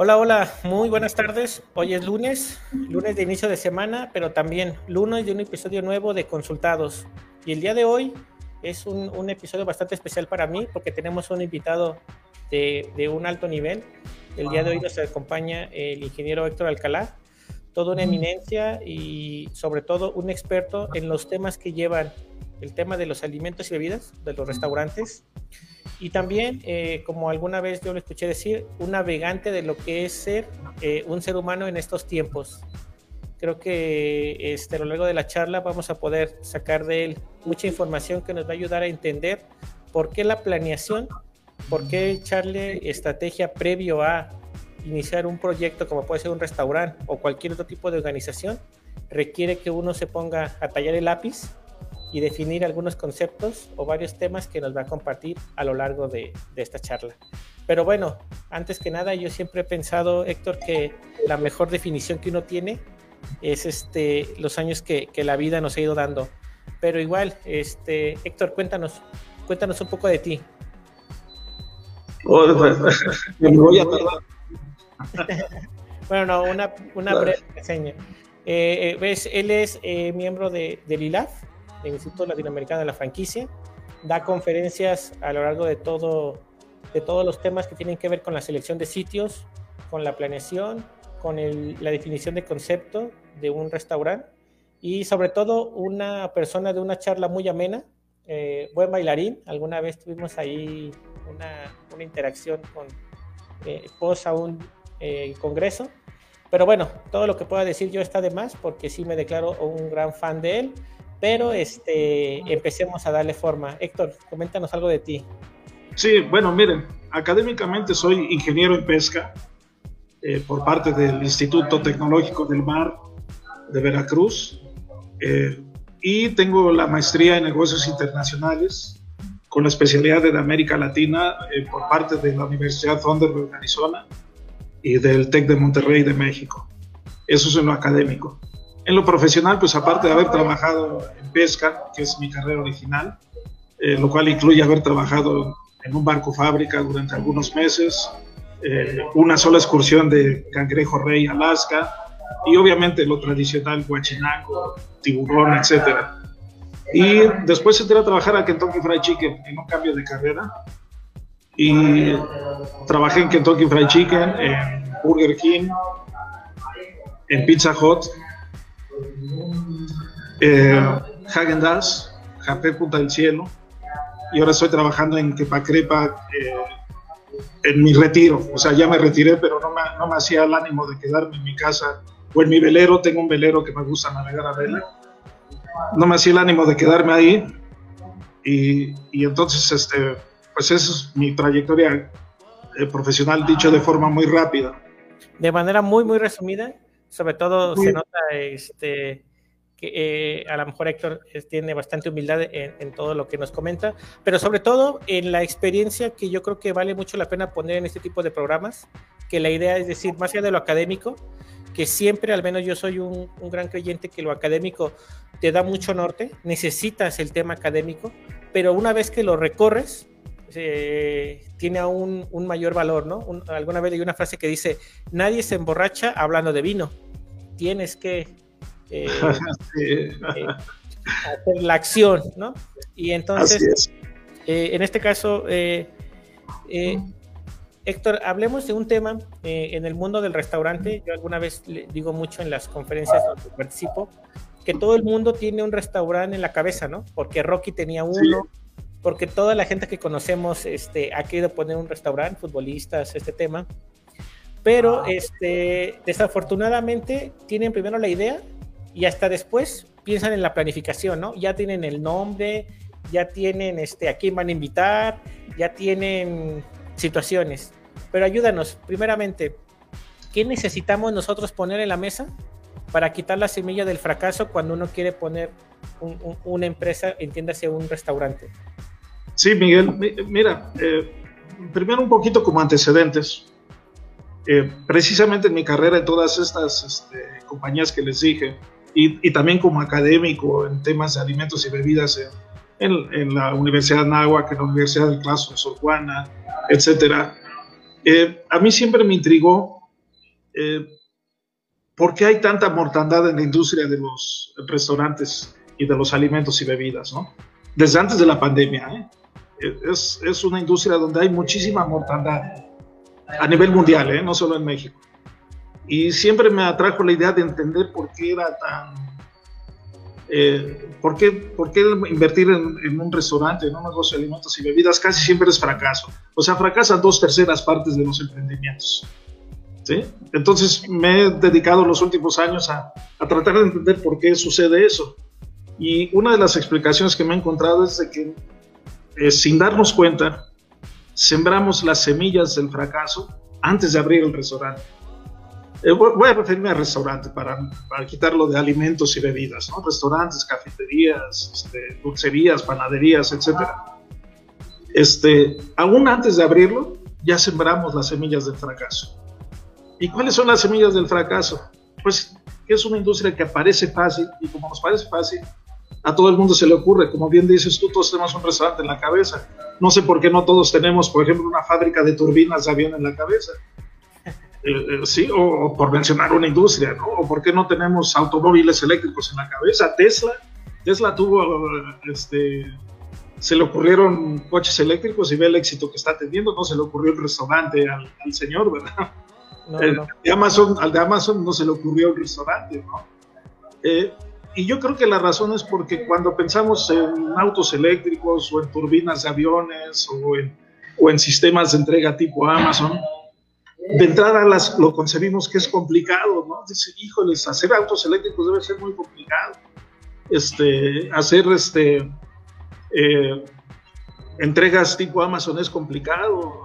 Hola, hola, muy buenas tardes. Hoy es lunes, lunes de inicio de semana, pero también lunes de un episodio nuevo de Consultados. Y el día de hoy es un, episodio bastante especial para mí porque tenemos un invitado de, de, un alto nivel. El día de hoy nos acompaña el ingeniero Héctor Alcalá, toda una eminencia y sobre todo un experto en los temas que llevan el tema de los alimentos y bebidas, de los restaurantes y también, eh, como alguna vez yo lo escuché decir, un navegante de lo que es ser eh, un ser humano en estos tiempos. Creo que este, a lo largo de la charla vamos a poder sacar de él mucha información que nos va a ayudar a entender por qué la planeación, por qué echarle estrategia previo a iniciar un proyecto como puede ser un restaurante o cualquier otro tipo de organización, requiere que uno se ponga a tallar el lápiz y definir algunos conceptos o varios temas que nos va a compartir a lo largo de, esta charla. Pero bueno, antes que nada, yo siempre he pensado, Héctor, que la mejor definición que uno tiene es este, los años que, la vida nos ha ido dando. Pero igual, este, Héctor, cuéntanos, cuéntanos un poco de ti. bueno, no, una, breve reseña. Eh, eh, ¿ves? Él es eh, miembro de, del ILAF, del Instituto Latinoamericano de la Franquicia. Da conferencias a lo largo de, todo, de todos los temas que tienen que ver con la selección de sitios, con la planeación, con la definición de concepto de un restaurante y sobre todo una persona de una charla muy amena, eh, buen bailarín. Alguna vez tuvimos ahí una, una interacción con eh, a un eh, congreso. Pero bueno, todo lo que pueda decir yo está de más porque sí me declaro un gran fan de él. Pero este, empecemos a darle forma. Héctor, coméntanos algo de ti. Sí, bueno, miren, académicamente soy ingeniero en pesca eh, por parte del Instituto Tecnológico del Mar de Veracruz eh, y tengo la maestría en negocios internacionales con la especialidad de América Latina eh, por parte de la Universidad Thunderbird, Arizona y del TEC de Monterrey de México. Eso es en lo académico. En lo profesional, pues aparte de haber trabajado en pesca, que es mi carrera original, eh, lo cual incluye haber trabajado en un barco fábrica durante algunos meses, eh, una sola excursión de cangrejo rey Alaska y obviamente lo tradicional guachinango, tiburón, etc. Y después entré a trabajar a Kentucky Fried Chicken en un cambio de carrera y trabajé en Kentucky Fried Chicken, en Burger King, en Pizza Hut eh, Hagen Dazs, Japé Punta del Cielo, y ahora estoy trabajando en Quepacrepa eh, en mi retiro. O sea, ya me retiré, pero no me, no me hacía el ánimo de quedarme en mi casa o en mi velero. Tengo un velero que me gusta navegar a vela. No me hacía el ánimo de quedarme ahí. Y, y entonces, este, pues esa es mi trayectoria eh, profesional, dicho de forma muy rápida. De manera muy, muy resumida, sobre todo se nota este, que eh, a lo mejor Héctor tiene bastante humildad en, todo lo que nos comenta, pero sobre todo en la experiencia que yo creo que vale mucho la pena poner en este tipo de programas, que la idea es decir, más allá de lo académico, que siempre, al menos yo soy un, gran creyente que lo académico te da mucho norte, necesitas el tema académico, pero una vez que lo recorres, eh, tiene aún un mayor valor, ¿no? alguna vez leí una frase que dice, nadie se emborracha hablando de vino, tienes que eh, eh, hacer la acción, ¿no? Y entonces, eh, en este caso, Héctor, hablemos de un tema en el mundo del restaurante. Yo alguna vez le digo mucho en las conferencias donde participo, que todo el mundo tiene un restaurante en la cabeza, ¿no? Porque Rocky tenía uno, porque toda la gente que conocemos este, ha querido poner un restaurante, futbolistas, este tema. Pero este, desafortunadamente tienen primero la idea y hasta después piensan en la planificación, ¿no? Ya tienen el nombre, ya tienen este, a quién van a invitar, ya tienen situaciones. Pero ayúdanos, primeramente, ¿qué necesitamos nosotros poner en la mesa para quitar la semilla del fracaso cuando uno quiere poner una empresa, entiéndase un restaurante? Sí, Miguel, mira, eh, primero un poquito como antecedentes. Eh, precisamente en mi carrera en todas estas este, compañías que les dije, y, también como académico en temas de alimentos y bebidas en, en, la Universidad de Anáhuac, en la Universidad del Claso de Sor Juana, etc. Eh, a mí siempre me intrigó ¿por qué hay tanta mortandad en la industria de los restaurantes y de los alimentos y bebidas? ¿no? Desde antes de la pandemia. ¿eh? Es, es, una industria donde hay muchísima mortandad a nivel mundial, ¿eh? no solo en México. Y siempre me atrajo la idea de entender por qué era tan... Eh, ¿por, qué, ¿Por qué invertir en, un restaurante, en un negocio de alimentos y bebidas casi siempre es fracaso? O sea, fracasan dos terceras partes de los emprendimientos. ¿sí? Entonces me he dedicado los últimos años a, a, tratar de entender por qué sucede eso. Y una de las explicaciones que me he encontrado es de que sin darnos cuenta, sembramos las semillas del fracaso antes de abrir el restaurante. Eh, voy a referirme al restaurante para, para, quitarlo de alimentos y bebidas, ¿no? Restaurantes, cafeterías, este, dulcerías, panaderías, etc. Este, aún antes de abrirlo, ya sembramos las semillas del fracaso. ¿Y cuáles son las semillas del fracaso? Pues es una industria que parece fácil y como nos parece fácil, a todo el mundo se le ocurre. Como bien dices tú, todos tenemos un restaurante en la cabeza. No sé por qué no todos tenemos, por ejemplo, una fábrica de turbinas de avión en la cabeza. Eh, eh, sí, o, o, por mencionar una industria, ¿no? O por qué no tenemos automóviles eléctricos en la cabeza. Tesla, Tesla tuvo, este, se le ocurrieron coches eléctricos y ve el éxito que está teniendo, no se le ocurrió el restaurante al, al señor, ¿verdad? No, el, no. De Amazon, al de Amazon no se le ocurrió el restaurante, ¿no? Eh, y yo creo que la razón es porque cuando pensamos en autos eléctricos o en turbinas de aviones o en, o en sistemas de entrega tipo Amazon, de entrada las, lo concebimos que es complicado, ¿no? Dice, híjoles, hacer autos eléctricos debe ser muy complicado. Este, hacer este, eh, entregas tipo Amazon es complicado,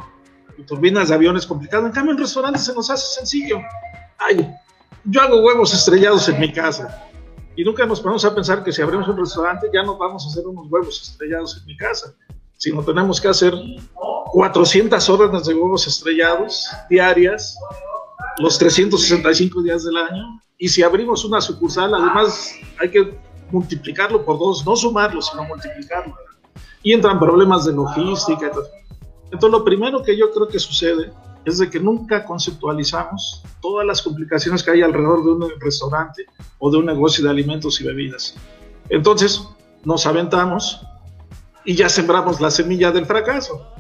turbinas de avión es complicado. En cambio, en restaurantes se nos hace sencillo. Ay, yo hago huevos estrellados en mi casa. Y nunca nos ponemos a pensar que si abrimos un restaurante ya no vamos a hacer unos huevos estrellados en mi casa, sino tenemos que hacer 400 órdenes de huevos estrellados diarias, los 365 días del año. Y si abrimos una sucursal, además hay que multiplicarlo por dos, no sumarlo, sino multiplicarlo. Y entran problemas de logística. Entonces, lo primero que yo creo que sucede es de que nunca conceptualizamos todas las complicaciones que hay alrededor de un restaurante o de un negocio de alimentos y bebidas. Entonces, nos aventamos y ya sembramos la semilla del fracaso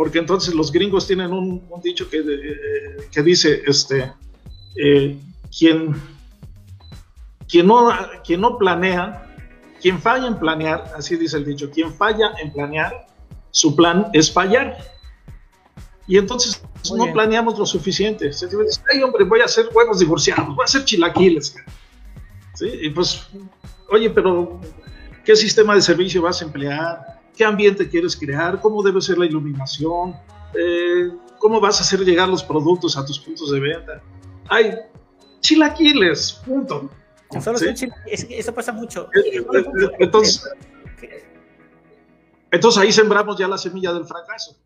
porque entonces los gringos tienen un, dicho que, eh, que, dice, este, eh, quien, quien, no, quien no planea, quien falla en planear, así dice el dicho, quien falla en planear, su plan es fallar. Y entonces Muy no bien. planeamos lo suficiente. Ay, hombre, voy a hacer huevos divorciados, voy a hacer chilaquiles. ¿Sí? Y pues, oye, pero ¿qué sistema de servicio vas a emplear? qué ambiente quieres crear, cómo debe ser la iluminación, eh, cómo vas a hacer llegar los productos a tus puntos de venta. Hay chilaquiles, punto. Solo ¿Sí? es que eso pasa mucho. Entonces, entonces ahí sembramos ya la semilla del fracaso.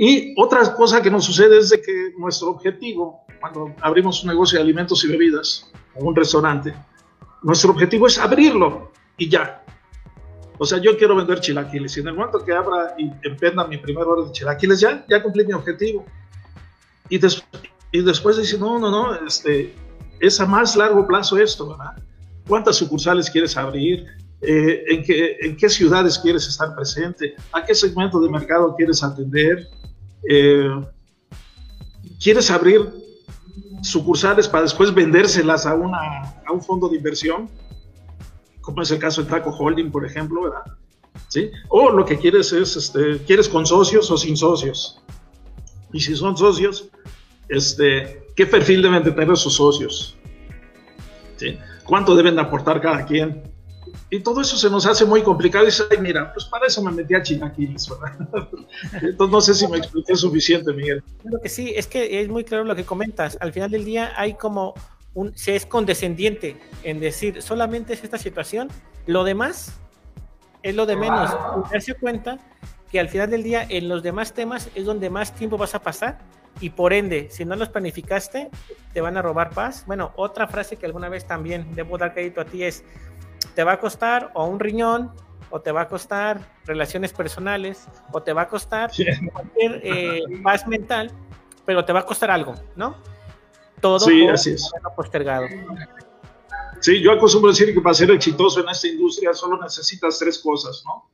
Y otra cosa que nos sucede es de que nuestro objetivo, cuando abrimos un negocio de alimentos y bebidas, o un restaurante, nuestro objetivo es abrirlo y ya. O sea, yo quiero vender chilaquiles y en el momento que abra y emprenda mi primer orden de chilaquiles, ya, ya cumplí mi objetivo. Y, des y después dice, no, no, no, este, es a más largo plazo esto, ¿verdad? ¿Cuántas sucursales quieres abrir? Eh, ¿en, qué, ¿En qué ciudades quieres estar presente? ¿A qué segmento de mercado quieres atender? Eh, ¿Quieres abrir sucursales para después vendérselas a, una, a un fondo de inversión? como es el caso de Taco Holding, por ejemplo, ¿verdad? ¿Sí? O lo que quieres es, este, ¿quieres con socios o sin socios? Y si son socios, este, ¿qué perfil deben de tener sus socios? ¿Sí? ¿Cuánto deben aportar cada quien? Y todo eso se nos hace muy complicado y ay, mira, pues para eso me metí a chilaquiles, ¿verdad? Entonces no sé si me expliqué suficiente, Miguel. Claro que sí, es que es muy claro lo que comentas. Al final del día hay como un, se es condescendiente en decir solamente es esta situación, lo demás es lo de menos. Y darse cuenta que al final del día en los demás temas es donde más tiempo vas a pasar y por ende, si no los planificaste, te van a robar paz. Bueno, otra frase que alguna vez también debo dar crédito a ti es, te va a costar o un riñón, o te va a costar relaciones personales, o te va a costar sí. cualquier eh, paz mental, pero te va a costar algo, ¿no? todo sí, así es. postergado. Sí, yo acostumbro decir que para ser exitoso en esta industria solo necesitas tres cosas, ¿no?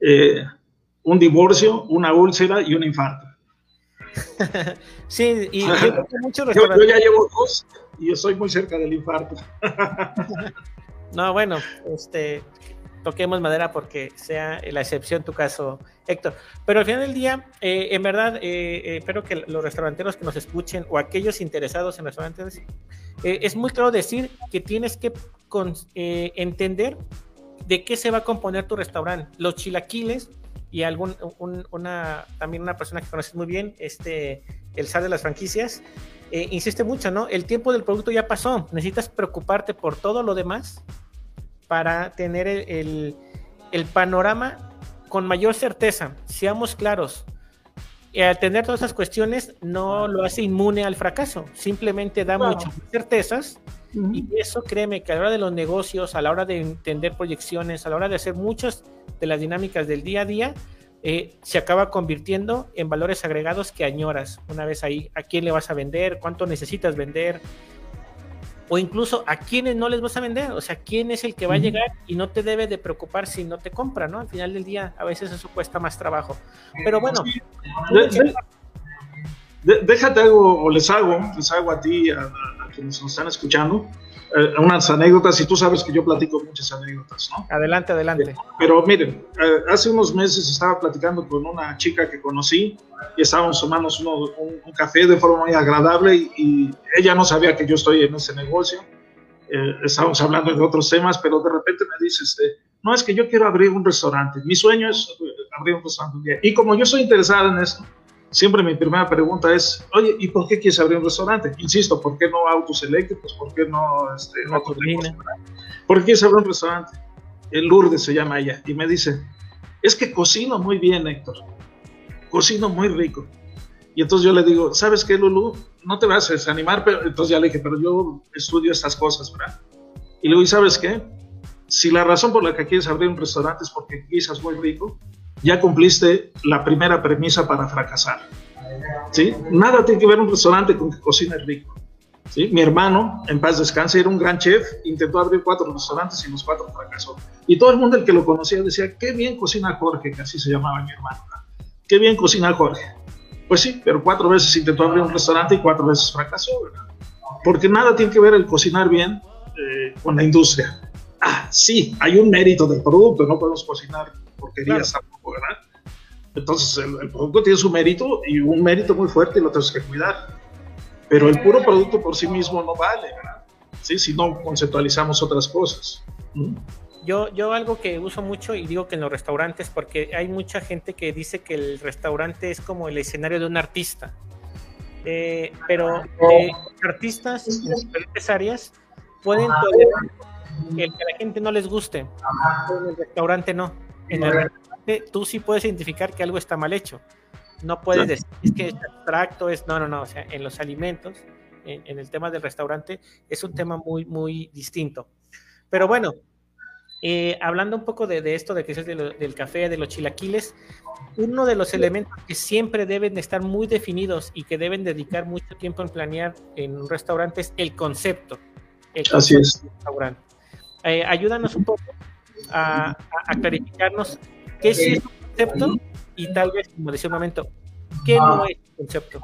Eh, un divorcio, una úlcera y un infarto. sí, y yo, yo, ya llevo dos y yo estoy muy cerca del infarto. no, bueno, este, toquemos madera porque sea la excepción tu caso, Héctor. Pero al final del día, eh, en verdad, eh, eh, espero que los restauranteros que nos escuchen o aquellos interesados en restaurantes, es muy claro decir que tienes que entender de qué se va a componer tu restaurante. Los chilaquiles y algún, una, también una persona que conoces muy bien, este, el SAR de las franquicias, insiste mucho, ¿no? El tiempo del producto ya pasó, necesitas preocuparte por todo lo demás para tener el, panorama con mayor certeza. Seamos claros. Y al tener todas esas cuestiones no lo hace inmune al fracaso, simplemente da muchas certezas y eso créeme que a la hora de los negocios, a la hora de entender proyecciones, a la hora de hacer muchas de las dinámicas del día a día, eh, se acaba convirtiendo en valores agregados que añoras una vez ahí. ¿A quién le vas a vender? ¿Cuánto necesitas vender? o incluso a quienes no les vas a vender, o sea, quién es el que va a llegar y no te debe de preocupar si no te compra, ¿no? Al final del día, a veces eso cuesta más trabajo. Pero bueno. déjate algo, o les hago, les hago a ti, a quienes nos están escuchando, eh, unas anécdotas y tú sabes que yo platico muchas anécdotas, ¿no? Adelante, adelante. Pero miren, eh, hace unos meses estaba platicando con una chica que conocí y estábamos tomando un, café de forma muy agradable y, ella no sabía que yo estoy en ese negocio. Eh, estábamos hablando de otros temas, pero de repente me dice, este, no, es que yo quiero abrir un restaurante. Mi sueño es abrir un restaurante un día. Y como yo estoy interesada en eso, siempre mi primera pregunta es, oye, ¿y por qué quieres abrir un restaurante? Insisto, ¿por qué no autos eléctricos? ¿Por qué no este, ¿Por qué quieres abrir un restaurante? El Lourdes se llama ella y me dice, es que cocino muy bien, Héctor. Cocino muy rico. Y entonces yo le digo, ¿sabes qué, Lulu? No te vas a desanimar, pero entonces ya le dije, pero yo estudio estas cosas, ¿verdad? Y le digo, ¿y sabes qué? Si la razón por la que quieres abrir un restaurante es porque quizás muy rico, ya cumpliste la primera premisa para fracasar. ¿sí? Nada tiene que ver un restaurante con que cocina rico. ¿sí? Mi hermano, en paz descanse, era un gran chef, intentó abrir cuatro restaurantes y los cuatro fracasó. Y todo el mundo el que lo conocía decía, qué bien cocina Jorge, que así se llamaba mi hermano. Qué bien cocina Jorge. Pues sí, pero cuatro veces intentó abrir un restaurante y cuatro veces fracasó, ¿verdad? Porque nada tiene que ver el cocinar bien eh, con la industria. Ah, sí, hay un mérito del producto, no podemos cocinar porquerías tampoco, ¿verdad? Entonces el, producto tiene su mérito y un mérito muy fuerte y lo tenemos que cuidar. Pero el puro producto por sí mismo no vale, ¿verdad? ¿Sí? Si no conceptualizamos otras cosas. Yo, yo algo que uso mucho y digo que en los restaurantes, porque hay mucha gente que dice que el restaurante es como el escenario de un artista. Eh, pero eh, artistas en diferentes áreas pueden tolerar que a la gente no les guste, en el restaurante no en el tú sí puedes identificar que algo está mal hecho. No puedes decir es que es abstracto, es no, no, no. O sea, en los alimentos, en, el tema del restaurante, es un tema muy, muy distinto. Pero bueno, eh, hablando un poco de, esto, de que es del café, de los chilaquiles, uno de los elementos que siempre deben estar muy definidos y que deben dedicar mucho tiempo en planear en un restaurante es el concepto. Así es. Restaurante. Eh, ayúdanos un poco a, clarificarnos qué es un concepto y tal vez, como decía un momento, qué no es un concepto.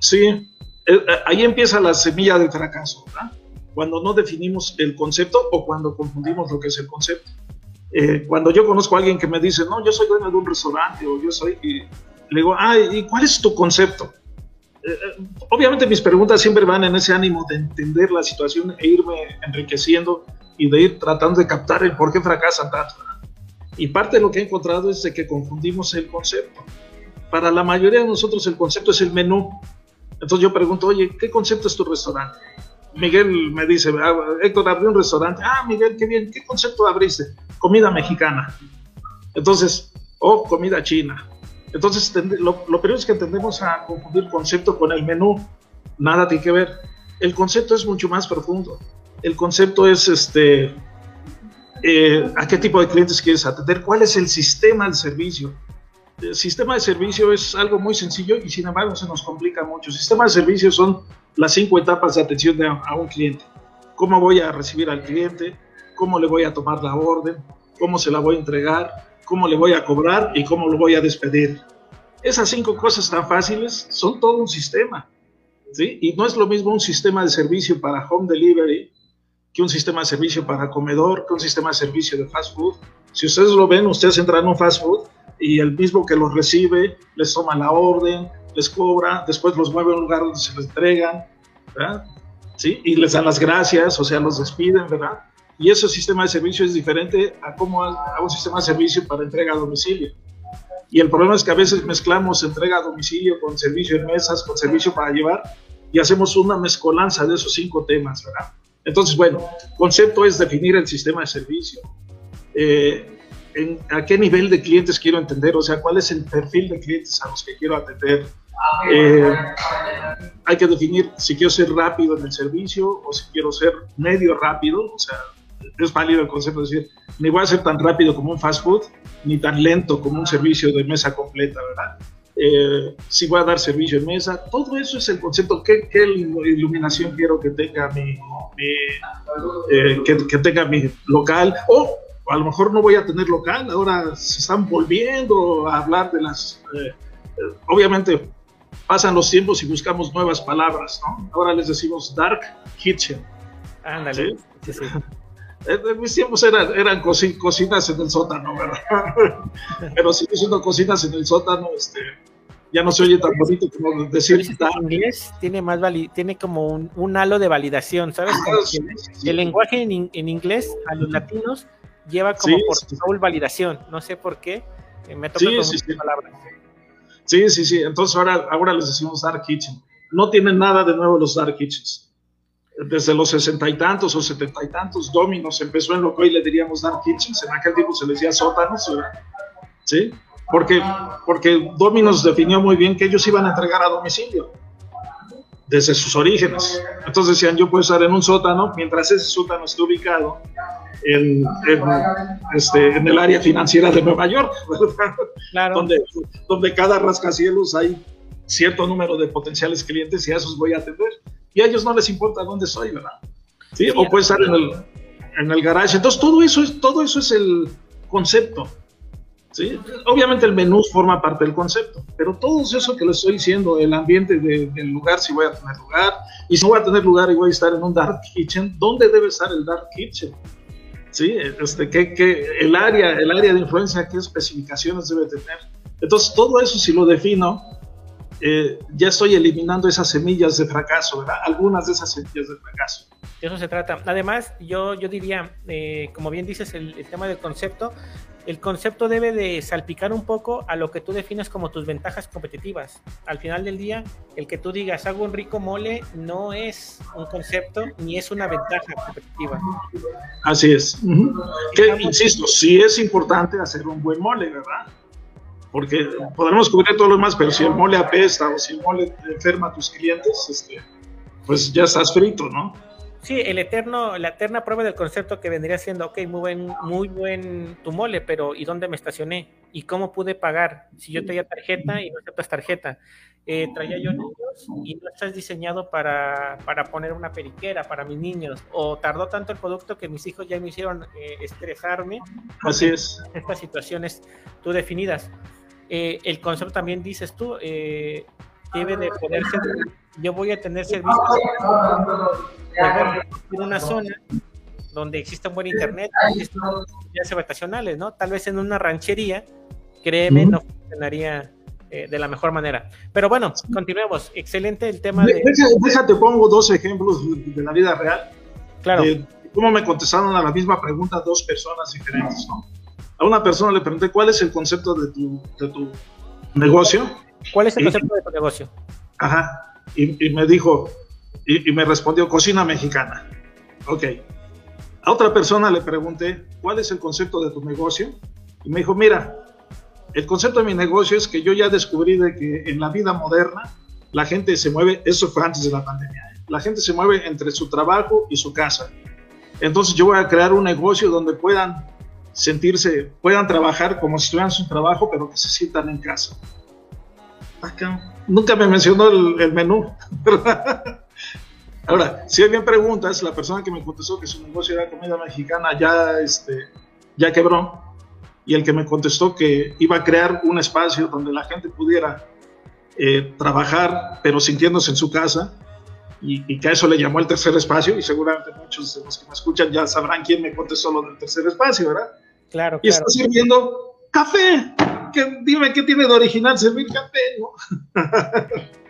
Sí, eh, eh, ahí empieza la semilla del fracaso, ¿verdad? Cuando no definimos el concepto o cuando confundimos lo que es el concepto. Eh, cuando yo conozco a alguien que me dice, no, yo soy dueño de un restaurante o yo soy, y le digo, ah, ¿y cuál es tu concepto? obviamente mis preguntas siempre van en ese ánimo de entender la situación e irme enriqueciendo y de ir tratando de captar el por qué fracasan tanto. Y parte de lo que he encontrado es de que confundimos el concepto. Para la mayoría de nosotros el concepto es el menú. Entonces yo pregunto, oye, ¿qué concepto es tu restaurante? Miguel me dice, ah, Héctor, abrí un restaurante. Ah, Miguel, qué bien, ¿qué concepto abriste? Comida mexicana. Entonces, oh, comida china. Entonces, lo, lo primero es que tendemos a confundir concepto con el menú. Nada tiene que ver. El concepto es mucho más profundo el concepto es este, eh, a qué tipo de clientes quieres atender, cuál es el sistema de servicio. el sistema de servicio es algo muy sencillo y sin embargo se nos complica mucho. El sistema de servicio son las cinco etapas de atención a un cliente. ¿Cómo voy a recibir al cliente? ¿Cómo le voy a tomar la orden? ¿Cómo se la voy a entregar? ¿Cómo le voy a cobrar? ¿Y cómo lo voy a despedir? Esas cinco cosas tan fáciles son todo un sistema. Y no es lo mismo un sistema de servicio para home delivery que un sistema de servicio para comedor, que un sistema de servicio de fast food. Si ustedes lo ven, ustedes entran en un fast food y el mismo que los recibe les toma la orden, les cobra, después los mueve a un lugar donde se les entregan, ¿verdad? ¿Sí? Y les dan las gracias, o sea, los despiden, ¿verdad? Y ese sistema de servicio es diferente a como a un sistema de servicio para entrega a domicilio. Y el problema es que a veces mezclamos entrega a domicilio con servicio en mesas, con servicio para llevar, y hacemos una mezcolanza de esos cinco temas, ¿verdad? Entonces, bueno, concepto es definir el sistema de servicio. Eh, a qué nivel de clientes quiero entender, o sea, cuál es el perfil de clientes a los que quiero atender. Eh, hay que definir si quiero ser rápido en el servicio o si quiero ser medio rápido, o sea, es válido el concepto de decir, ni voy a ser tan rápido como un fast food, ni tan lento como un servicio de mesa completa, ¿verdad? Eh, si voy a dar servicio en mesa, todo eso es el concepto, ¿qué, qué iluminación quiero que tenga mi, eh, que, que, tenga mi local? O a lo mejor no voy a tener local, ahora se están volviendo a hablar de las... Eh, obviamente pasan los tiempos y buscamos nuevas palabras, ¿no? Ahora les decimos dark kitchen. Ándale. ¿sí? Sí, En mis tiempos eran, eran cocinas en el sótano, ¿verdad? Pero sigue siendo cocinas en el sótano, este, ya no se oye tan bonito como decir. En inglés tiene más tiene como un, un, halo de validación, ¿sabes? Ah, sí, sí, el lenguaje en, en, inglés a los latinos lleva como por sí. validación, no sé por qué, eh, me toca con muchas palabras. Sí, sí, sí, entonces ahora, ahora les decimos Dark Kitchen. No tienen nada de nuevo los Dark Kitchens desde los sesenta y tantos o setenta y tantos, Dominos empezó en lo que hoy le diríamos Dark Kitchens, en aquel tiempo se les decía sótanos, ¿sí? Porque, porque Dominos definió muy bien que ellos iban a entregar a domicilio desde sus orígenes. Entonces decían, yo puedo estar en un sótano mientras ese sótano esté ubicado en, en, este, en el área financiera de Nueva York, claro. donde, donde cada rascacielos hay cierto número de potenciales clientes y a esos voy a atender y a ellos no les importa dónde soy, ¿verdad? ¿Sí? o puede estar en el, en el garage. Entonces, todo eso es, todo eso es el concepto. Obviamente el menú forma parte del concepto, pero todo eso que les estoy diciendo, el ambiente de, del lugar, si voy a tener lugar, y si voy a tener lugar y voy a estar en un dark kitchen, ¿dónde debe estar el dark kitchen? ¿Sí? Este, ¿qué, qué, el, área, el área de influencia, qué especificaciones debe tener. Entonces, todo eso si lo defino, eh, ya estoy eliminando esas semillas de fracaso, ¿verdad? Algunas de esas semillas de fracaso. De eso se trata. Además, yo, yo diría, eh, como bien dices, el, tema del concepto, el concepto debe de salpicar un poco a lo que tú defines como tus ventajas competitivas. Al final del día, el que tú digas, hago un rico mole, no es un concepto ni es una ventaja competitiva. Así es. Uh -huh. que, insisto, sí es importante hacer un buen mole, ¿verdad? porque podremos cubrir todo lo demás, pero si el mole apesta o si el mole enferma a tus clientes, este, pues ya estás frito, ¿no? Sí, el eterno, la eterna prueba del concepto que vendría siendo, ok, muy buen, muy buen tu mole, pero ¿y dónde me estacioné? ¿Y cómo pude pagar? Si yo traía tarjeta y no aceptas tarjeta, eh, traía yo niños y no estás diseñado para, para, poner una periquera para mis niños, o tardó tanto el producto que mis hijos ya me hicieron eh, estresarme. Así es. Estas situaciones tú definidas. Eh, el concepto también dices tú, eh, debe de poderse, yo voy a tener servicios en una zona donde exista un buen internet, ya habitacionales, ¿no? Tal vez en una ranchería, créeme, no funcionaría eh, de la mejor manera. Pero bueno, continuemos. Excelente el tema de... Déjate, pongo dos ejemplos de la vida real. Claro. Eh, cómo me contestaron a la misma pregunta dos personas diferentes, ¿no? A una persona le pregunté cuál es el concepto de tu, de tu negocio. ¿Cuál es el concepto y, de tu negocio? Ajá. Y, y me dijo, y, me respondió cocina mexicana. Ok. A otra persona le pregunté cuál es el concepto de tu negocio. Y me dijo, mira, el concepto de mi negocio es que yo ya descubrí de que en la vida moderna la gente se mueve, eso fue antes de la pandemia, ¿eh? la gente se mueve entre su trabajo y su casa. Entonces yo voy a crear un negocio donde puedan sentirse, puedan trabajar como si estuvieran su trabajo, pero que se sientan en casa. Acá, nunca me mencionó el, menú. Ahora, si alguien pregunta, es la persona que me contestó que su negocio era comida mexicana ya, este, ya quebró, y el que me contestó que iba a crear un espacio donde la gente pudiera eh, trabajar, pero sintiéndose en su casa, y, que a eso le llamó el tercer espacio, y seguramente muchos de los que me escuchan ya sabrán quién me contestó lo del tercer espacio, ¿verdad? Claro, y está sirviendo café. Que, dime qué tiene de original servir café, ¿no?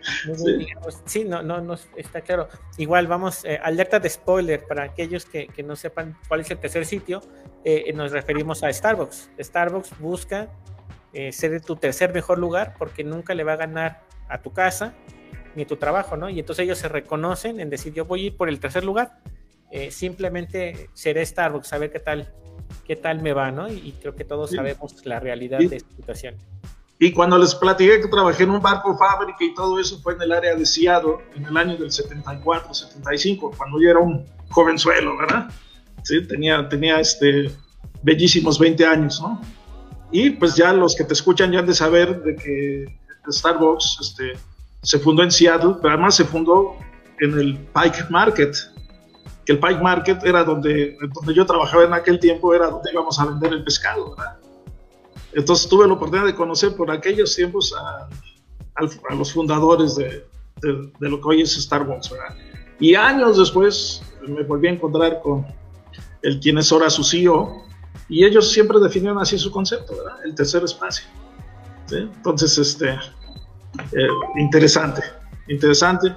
sí. no, no, no, está claro. Igual vamos, eh, alerta de spoiler para aquellos que, que, no sepan cuál es el tercer sitio, eh, nos referimos a Starbucks. Starbucks busca eh, ser tu tercer mejor lugar porque nunca le va a ganar a tu casa ni a tu trabajo, ¿no? Y entonces ellos se reconocen en decir, yo voy a ir por el tercer lugar, simplemente seré Starbucks, a ver qué tal qué tal me va, ¿no? Y, creo que todos sabemos la realidad de esta situación. Y cuando les platiqué que trabajé en un barco fábrica y todo eso fue en el área de Seattle, en el año del 74, 75, cuando yo era un jovenzuelo, ¿verdad? Sí, tenía, tenía este, bellísimos 20 años, ¿no? Y pues ya los que te escuchan ya han de saber de que Starbucks este, se fundó en Seattle, pero además se fundó en el Pike Market, que el Pike Market era donde, donde yo trabajaba en aquel tiempo, era donde íbamos a vender el pescado, ¿verdad? Entonces tuve la oportunidad de conocer por aquellos tiempos a, a los fundadores de, de, lo que hoy es Starbucks, ¿verdad? Y años después me volví a encontrar con el quien es ahora su CEO, y ellos siempre definieron así su concepto, ¿verdad? El tercer espacio. ¿sí? Entonces, este, eh, interesante, interesante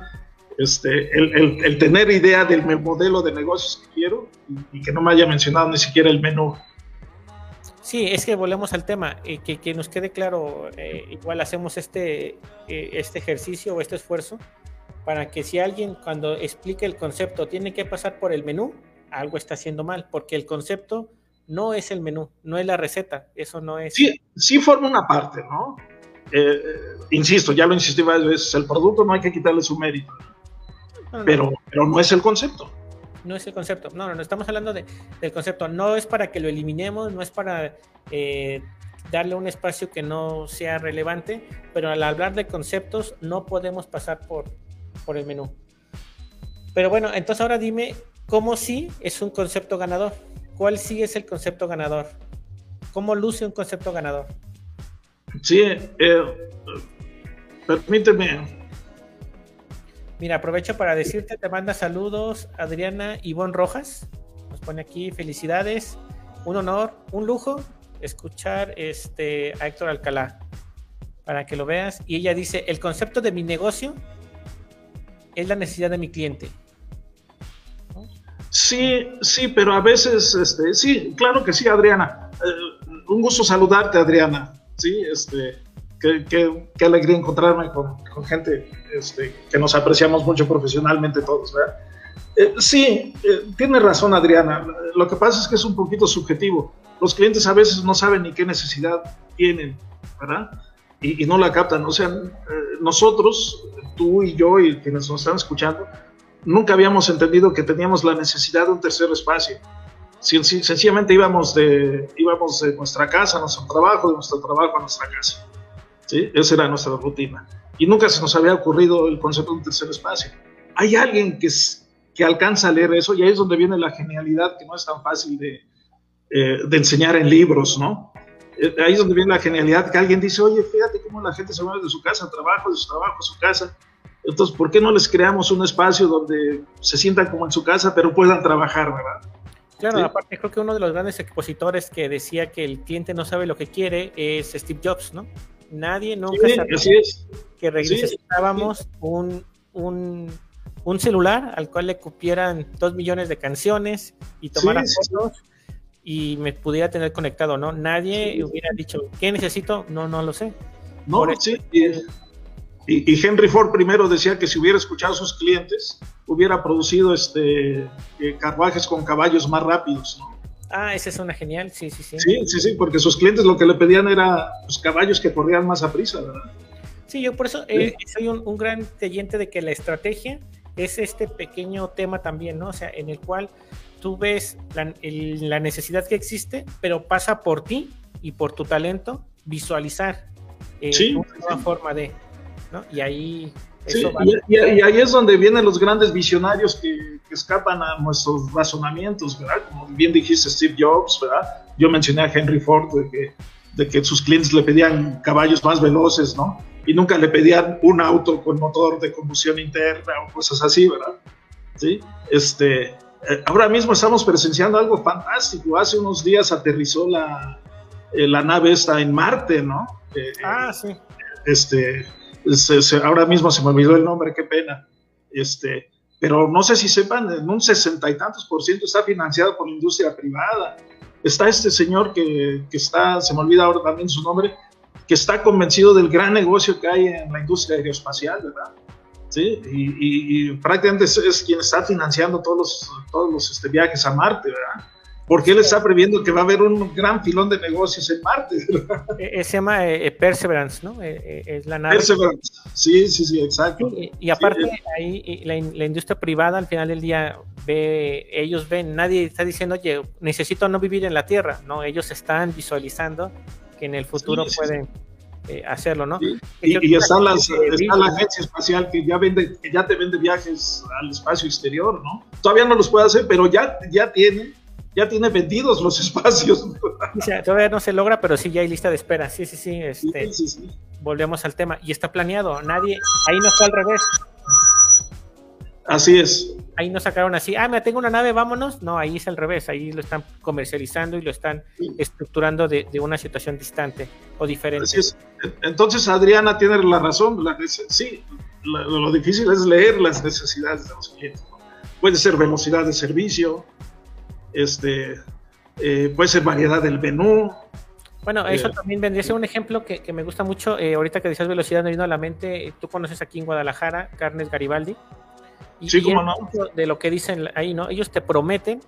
este, el, tener idea del modelo de negocios que quiero y, que no me haya mencionado ni siquiera el menú. Sí, es que volvemos al tema, y que, que, nos quede claro, eh, igual hacemos este, eh, este ejercicio o este esfuerzo para que si alguien cuando explique el concepto tiene que pasar por el menú, algo está haciendo mal, porque el concepto no es el menú, no es la receta, eso no es... Sí, sí forma una parte, ¿no? Eh, insisto, ya lo insistí varias veces, el producto no hay que quitarle su mérito pero, pero no es el concepto. No es el concepto. No, no, no estamos hablando de, del concepto. No es para que lo eliminemos, no es para eh, darle un espacio que no sea relevante, pero al hablar de conceptos no podemos pasar por, por el menú. Pero bueno, entonces ahora dime cómo sí es un concepto ganador. ¿Cuál sí es el concepto ganador? ¿Cómo luce un concepto ganador? Sí, eh, permíteme Mira, aprovecho para decirte, te manda saludos Adriana Ivonne Rojas. Nos pone aquí felicidades, un honor, un lujo escuchar este, a Héctor Alcalá para que lo veas. Y ella dice, el concepto de mi negocio es la necesidad de mi cliente. Sí, sí, pero a veces, este, sí, claro que sí, Adriana. Eh, un gusto saludarte, Adriana. Sí, este, qué, alegría encontrarme con, gente este, que nos apreciamos mucho profesionalmente todos, ¿verdad? Eh, sí, eh, tiene razón Adriana. Lo que pasa es que es un poquito subjetivo. Los clientes a veces no saben ni qué necesidad tienen, ¿verdad? Y, no la captan. O sea, eh, nosotros, tú y yo y quienes nos están escuchando, nunca habíamos entendido que teníamos la necesidad de un tercer espacio. Sencillamente íbamos de, íbamos de nuestra casa a nuestro trabajo, de nuestro trabajo a nuestra casa. Esa era nuestra rutina. Y nunca se nos había ocurrido el concepto de un tercer espacio. Hay alguien que, que alcanza a leer eso y ahí es donde viene la genialidad que no es tan fácil de, eh, de enseñar en libros, ¿no? Eh, ahí es donde viene la genialidad que alguien dice, oye, fíjate cómo la gente se mueve de su casa al trabajo, de su trabajo a su casa. Entonces, ¿por qué no les creamos un espacio donde se sientan como en su casa, pero puedan trabajar, verdad? Claro, aparte creo que uno de los grandes expositores que decía que el cliente no sabe lo que quiere es Steve Jobs, ¿no? Nadie nunca sabía que necesitábamos un, un, celular al cual le cupieran dos millones de canciones y tomara fotos y me pudiera tener conectado, ¿no? Nadie hubiera dicho, ¿qué necesito? No, no lo sé. No, sí. Y, Henry Ford primero decía que si hubiera escuchado a sus clientes, hubiera producido este, eh, carruajes con caballos más rápidos, ¿no? Ah, esa es una genial, sí, sí, sí. Sí, sí, sí, porque sus clientes lo que le pedían era los caballos que corrían más a prisa, ¿verdad? Sí, yo por eso eh, soy un, gran creyente de que la estrategia es este pequeño tema también, ¿no? O sea, en el cual tú ves la, la, necesidad que existe, pero pasa por ti y por tu talento visualizar eh, una nueva forma de, ¿no? Y ahí... Eso y, y, ahí es donde vienen los grandes visionarios que, que, escapan a nuestros razonamientos, ¿verdad? Como bien dijiste Steve Jobs, ¿verdad? Yo mencioné a Henry Ford de que, de que sus clientes le pedían caballos más veloces, ¿no? Y nunca le pedían un auto con motor de combustión interna o cosas así, ¿verdad? Sí, este, eh, ahora mismo estamos presenciando algo fantástico. Hace unos días aterrizó la, eh, la nave esta en Marte, ¿no? Eh, ah, sí. Este, ahora mismo se me olvidó el nombre, qué pena. Este, pero no sé si sepan, en un sesenta y tantos por ciento está financiado por la industria privada. Está este señor que, que, está, se me olvida ahora también su nombre, que está convencido del gran negocio que hay en la industria aeroespacial, ¿verdad? ¿Sí? Y, y, prácticamente es, es, quien está financiando todos los, todos los este, viajes a Marte, ¿verdad? Porque él está previendo que va a haber un gran filón de negocios en Marte. Eh, eh, se llama eh, Perseverance, ¿no? es la nave. Perseverance, sí, sí, sí, exacto. Y, y aparte, sí, ahí la, la, industria privada al final del día ve, ellos ven, nadie está diciendo, oye, necesito no vivir en la Tierra, ¿no? Ellos están visualizando que en el futuro sí, pueden eh, hacerlo, ¿no? Y, y está, las, está, la agencia espacial que ya vende, que ya te vende viajes al espacio exterior, ¿no? Todavía no los puede hacer, pero ya, ya tiene ya tiene vendidos los espacios. O sea, todavía no se logra, pero sí ya hay lista de espera. Sí, sí, sí. Este, sí, sí, sí. Volvemos al tema. Y está planeado. Nadie, ahí no fue al revés. Así es. Ahí no sacaron así, ah, me tengo una nave, vámonos. No, ahí es al revés. Ahí lo están comercializando y lo están estructurando de, de, una situación distante o diferente. Así es. Entonces, Adriana tiene la razón. La, sí, lo, lo, difícil es leer las necesidades de los clientes. Puede ser velocidad de servicio, este, eh, puede ser variedad del menú. Bueno, eso eh, también vendría a ser un ejemplo que, que me gusta mucho. Eh, ahorita que decías velocidad, me vino a la mente. Tú conoces aquí en Guadalajara Carnes Garibaldi. Y, sí, no. De lo que dicen ahí, ¿no? Ellos te prometen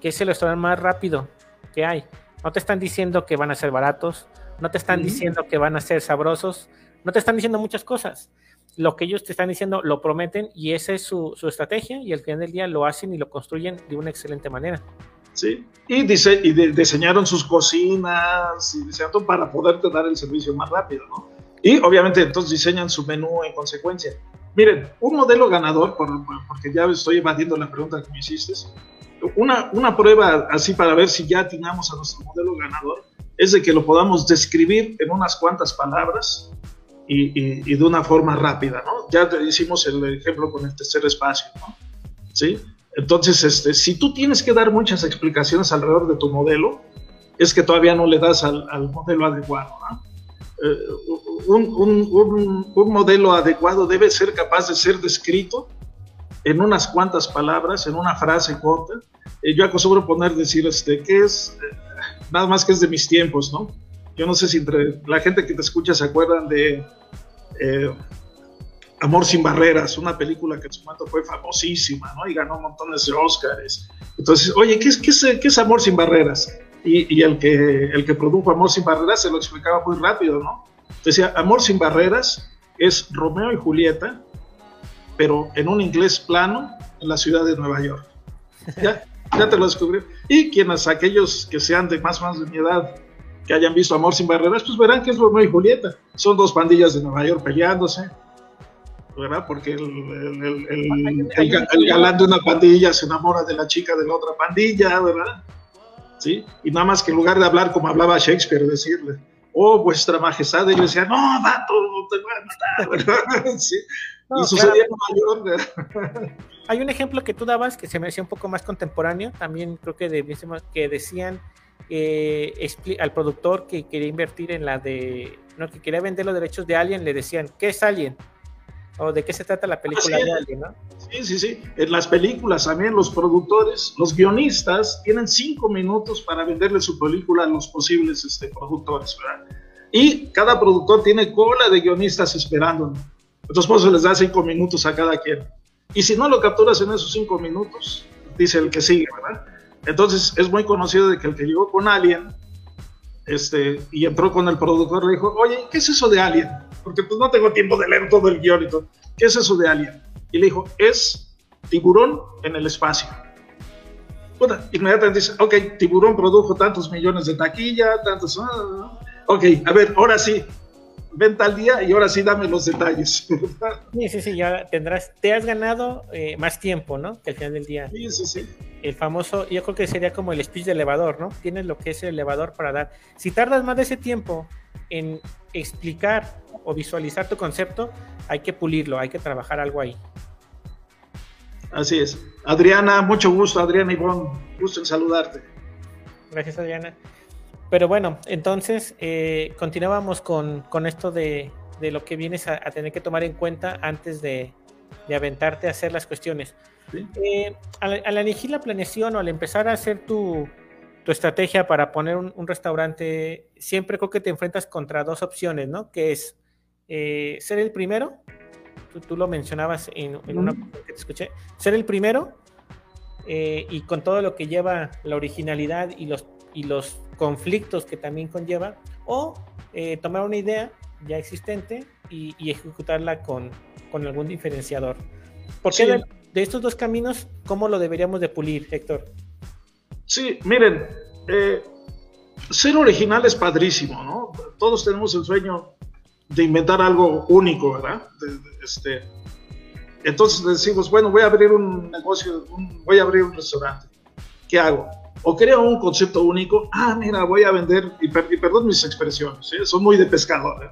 que es el restaurante más rápido que hay. No te están diciendo que van a ser baratos, no te están diciendo que van a ser sabrosos, no te están diciendo muchas cosas. Lo que ellos te están diciendo lo prometen y esa es su, su estrategia y al final del día lo hacen y lo construyen de una excelente manera. Sí, y, diseñaron sus cocinas y diseñaron para poderte dar el servicio más rápido, ¿no? Y obviamente entonces diseñan su menú en consecuencia. Miren, un modelo ganador, por, porque ya estoy evadiendo la pregunta que me hiciste, una, una prueba así para ver si ya atinamos a nuestro modelo ganador es de que lo podamos describir en unas cuantas palabras y, y, y de una forma rápida, ¿no? Ya hicimos el ejemplo con el tercer espacio, ¿no? ¿Sí? Entonces, este, si tú tienes que dar muchas explicaciones alrededor de tu modelo, es que todavía no le das al, al modelo adecuado. ¿no? Eh, un, un, un, un, modelo adecuado debe ser capaz de ser descrito en unas cuantas palabras, en una frase corta. Eh, yo acostumbro poner, decir, este, que es, eh, nada más que es de mis tiempos, ¿no? Yo no sé si entre la gente que te escucha se acuerdan de eh, Amor sin barreras, una película que en su momento fue famosísima, ¿no? Y ganó montones de Óscares. Entonces, oye, ¿qué es, qué es, qué es Amor sin barreras? Y, y, el, que, el que produjo Amor sin barreras se lo explicaba muy rápido, ¿no? Decía, Amor sin barreras es Romeo y Julieta, pero en un inglés plano en la ciudad de Nueva York. Ya, ya te lo descubrí. Y quienes, aquellos que sean de más o menos de mi edad, que hayan visto Amor sin barreras, pues verán que es Romeo y Julieta. Son dos pandillas de Nueva York peleándose ¿verdad? Porque el, el, el, el, galán de una pandilla se enamora de la chica de la otra pandilla, ¿verdad? ¿Sí? Y nada más que en lugar de hablar como hablaba Shakespeare, decirle, oh, vuestra majestad, y decía, no, vato, te voy a matar, ¿verdad? ¿Sí? No, y sucedía claro. en Nueva York. Hay un ejemplo que tú dabas que se me decía un poco más contemporáneo, también creo que, de, que decían eh, al productor que quería invertir en la de, no, que quería vender los derechos de Alien, le decían, ¿qué es Alien? ¿O de qué se trata la película de alguien, no? Sí, sí, sí. En las películas también los productores, los guionistas, tienen cinco minutos para venderle su película a los posibles este, productores, ¿verdad? Y cada productor tiene cola de guionistas esperando. Entonces, por eso les da cinco minutos a cada quien. Y si no lo capturas en esos cinco minutos, dice el que sigue, ¿verdad? Entonces, es muy conocido de que el que llegó con Alien, este, y entró con el productor, le dijo, oye, ¿qué es eso de Alien? Porque pues no tengo tiempo de leer todo el guion y todo. ¿Qué es eso de Alien? Y le dijo, es tiburón en el espacio. inmediatamente dice, ok, tiburón produjo tantos millones de taquilla, tantos... Ah, ok, a ver, ahora sí, venta al día y ahora sí dame los detalles. Sí, sí, sí, ya tendrás, te has ganado eh, más tiempo, ¿no? Que al final del día. Sí, sí, sí. El famoso, yo creo que sería como el speech de elevador, ¿no? Tienes lo que es el elevador para dar. Si tardas más de ese tiempo en explicar o visualizar tu concepto, hay que pulirlo, hay que trabajar algo ahí. Así es. Adriana, mucho gusto, Adriana Ivonne, gusto en saludarte. Gracias, Adriana. Pero bueno, entonces eh, continuábamos con, esto de, lo que vienes a, tener que tomar en cuenta antes de, aventarte a hacer las cuestiones. Eh, al, elegir la planeación o al empezar a hacer tu, estrategia para poner un, restaurante, siempre creo que te enfrentas contra dos opciones, ¿no? Que es eh, ser el primero, tú, lo mencionabas en, una que te escuché, ser el primero y con todo lo que lleva la originalidad y los y los conflictos que también conlleva, o eh, tomar una idea ya existente y, ejecutarla con, con, algún diferenciador. ¿Por qué de, estos dos caminos, cómo lo deberíamos de pulir, Héctor? Sí, miren, eh, ser original es padrísimo, ¿no? Todos tenemos el sueño de inventar algo único, ¿verdad? este, entonces decimos, bueno, voy a abrir un negocio, voy a abrir un restaurante. ¿Qué hago? o creo un concepto único, ah, mira, voy a vender, y, perdón mis expresiones, ¿eh? son muy de pescador. ¿eh?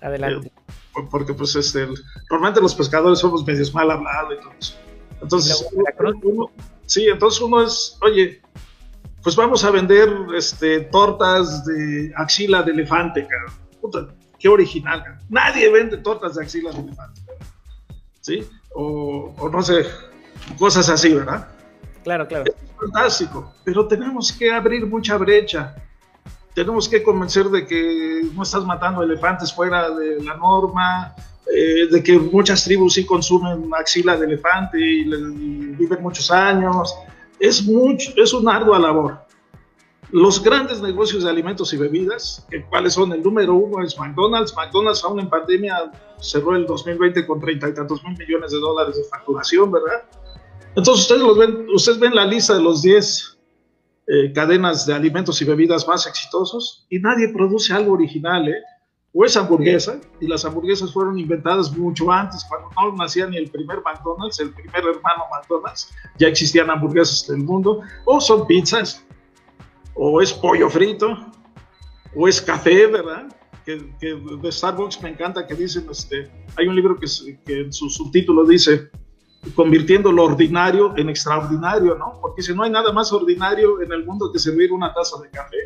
Adelante. Eh, porque pues este, normalmente los pescadores somos medios mal hablados y todo eso. Entonces, uno, sí, entonces uno es, oye, pues vamos a vender este, tortas de axila de elefante, cabrón. Puta, qué original, Nadie vende tortas de axila de elefante. ¿Sí? O, o no sé, cosas así, ¿verdad? Claro, claro. Es fantástico, pero tenemos que abrir mucha brecha. Tenemos que convencer de que no estás matando elefantes fuera de la norma, eh, de que muchas tribus sí consumen axila de elefante y, viven muchos años. Es, mucho, es una ardua labor. Los grandes negocios de alimentos y bebidas, ¿cuáles son? El número uno es McDonald's. McDonald's, aún en pandemia, cerró el 2020 con treinta y tantos mil millones de dólares de facturación, ¿verdad? Entonces ustedes, los ven, ustedes ven la lista de los 10 eh, cadenas de alimentos y bebidas más exitosos y nadie produce algo original, ¿eh? O es hamburguesa, y las hamburguesas fueron inventadas mucho antes, cuando no nacía ni el primer McDonald's, el primer hermano McDonald's, ya existían hamburguesas en el mundo, o son pizzas, o es pollo frito, o es café, ¿verdad? Que, de Starbucks me encanta que dicen, este, hay un libro que, que en su subtítulo dice, convirtiendo lo ordinario en extraordinario, ¿no? Porque si no hay nada más ordinario en el mundo que servir una taza de café.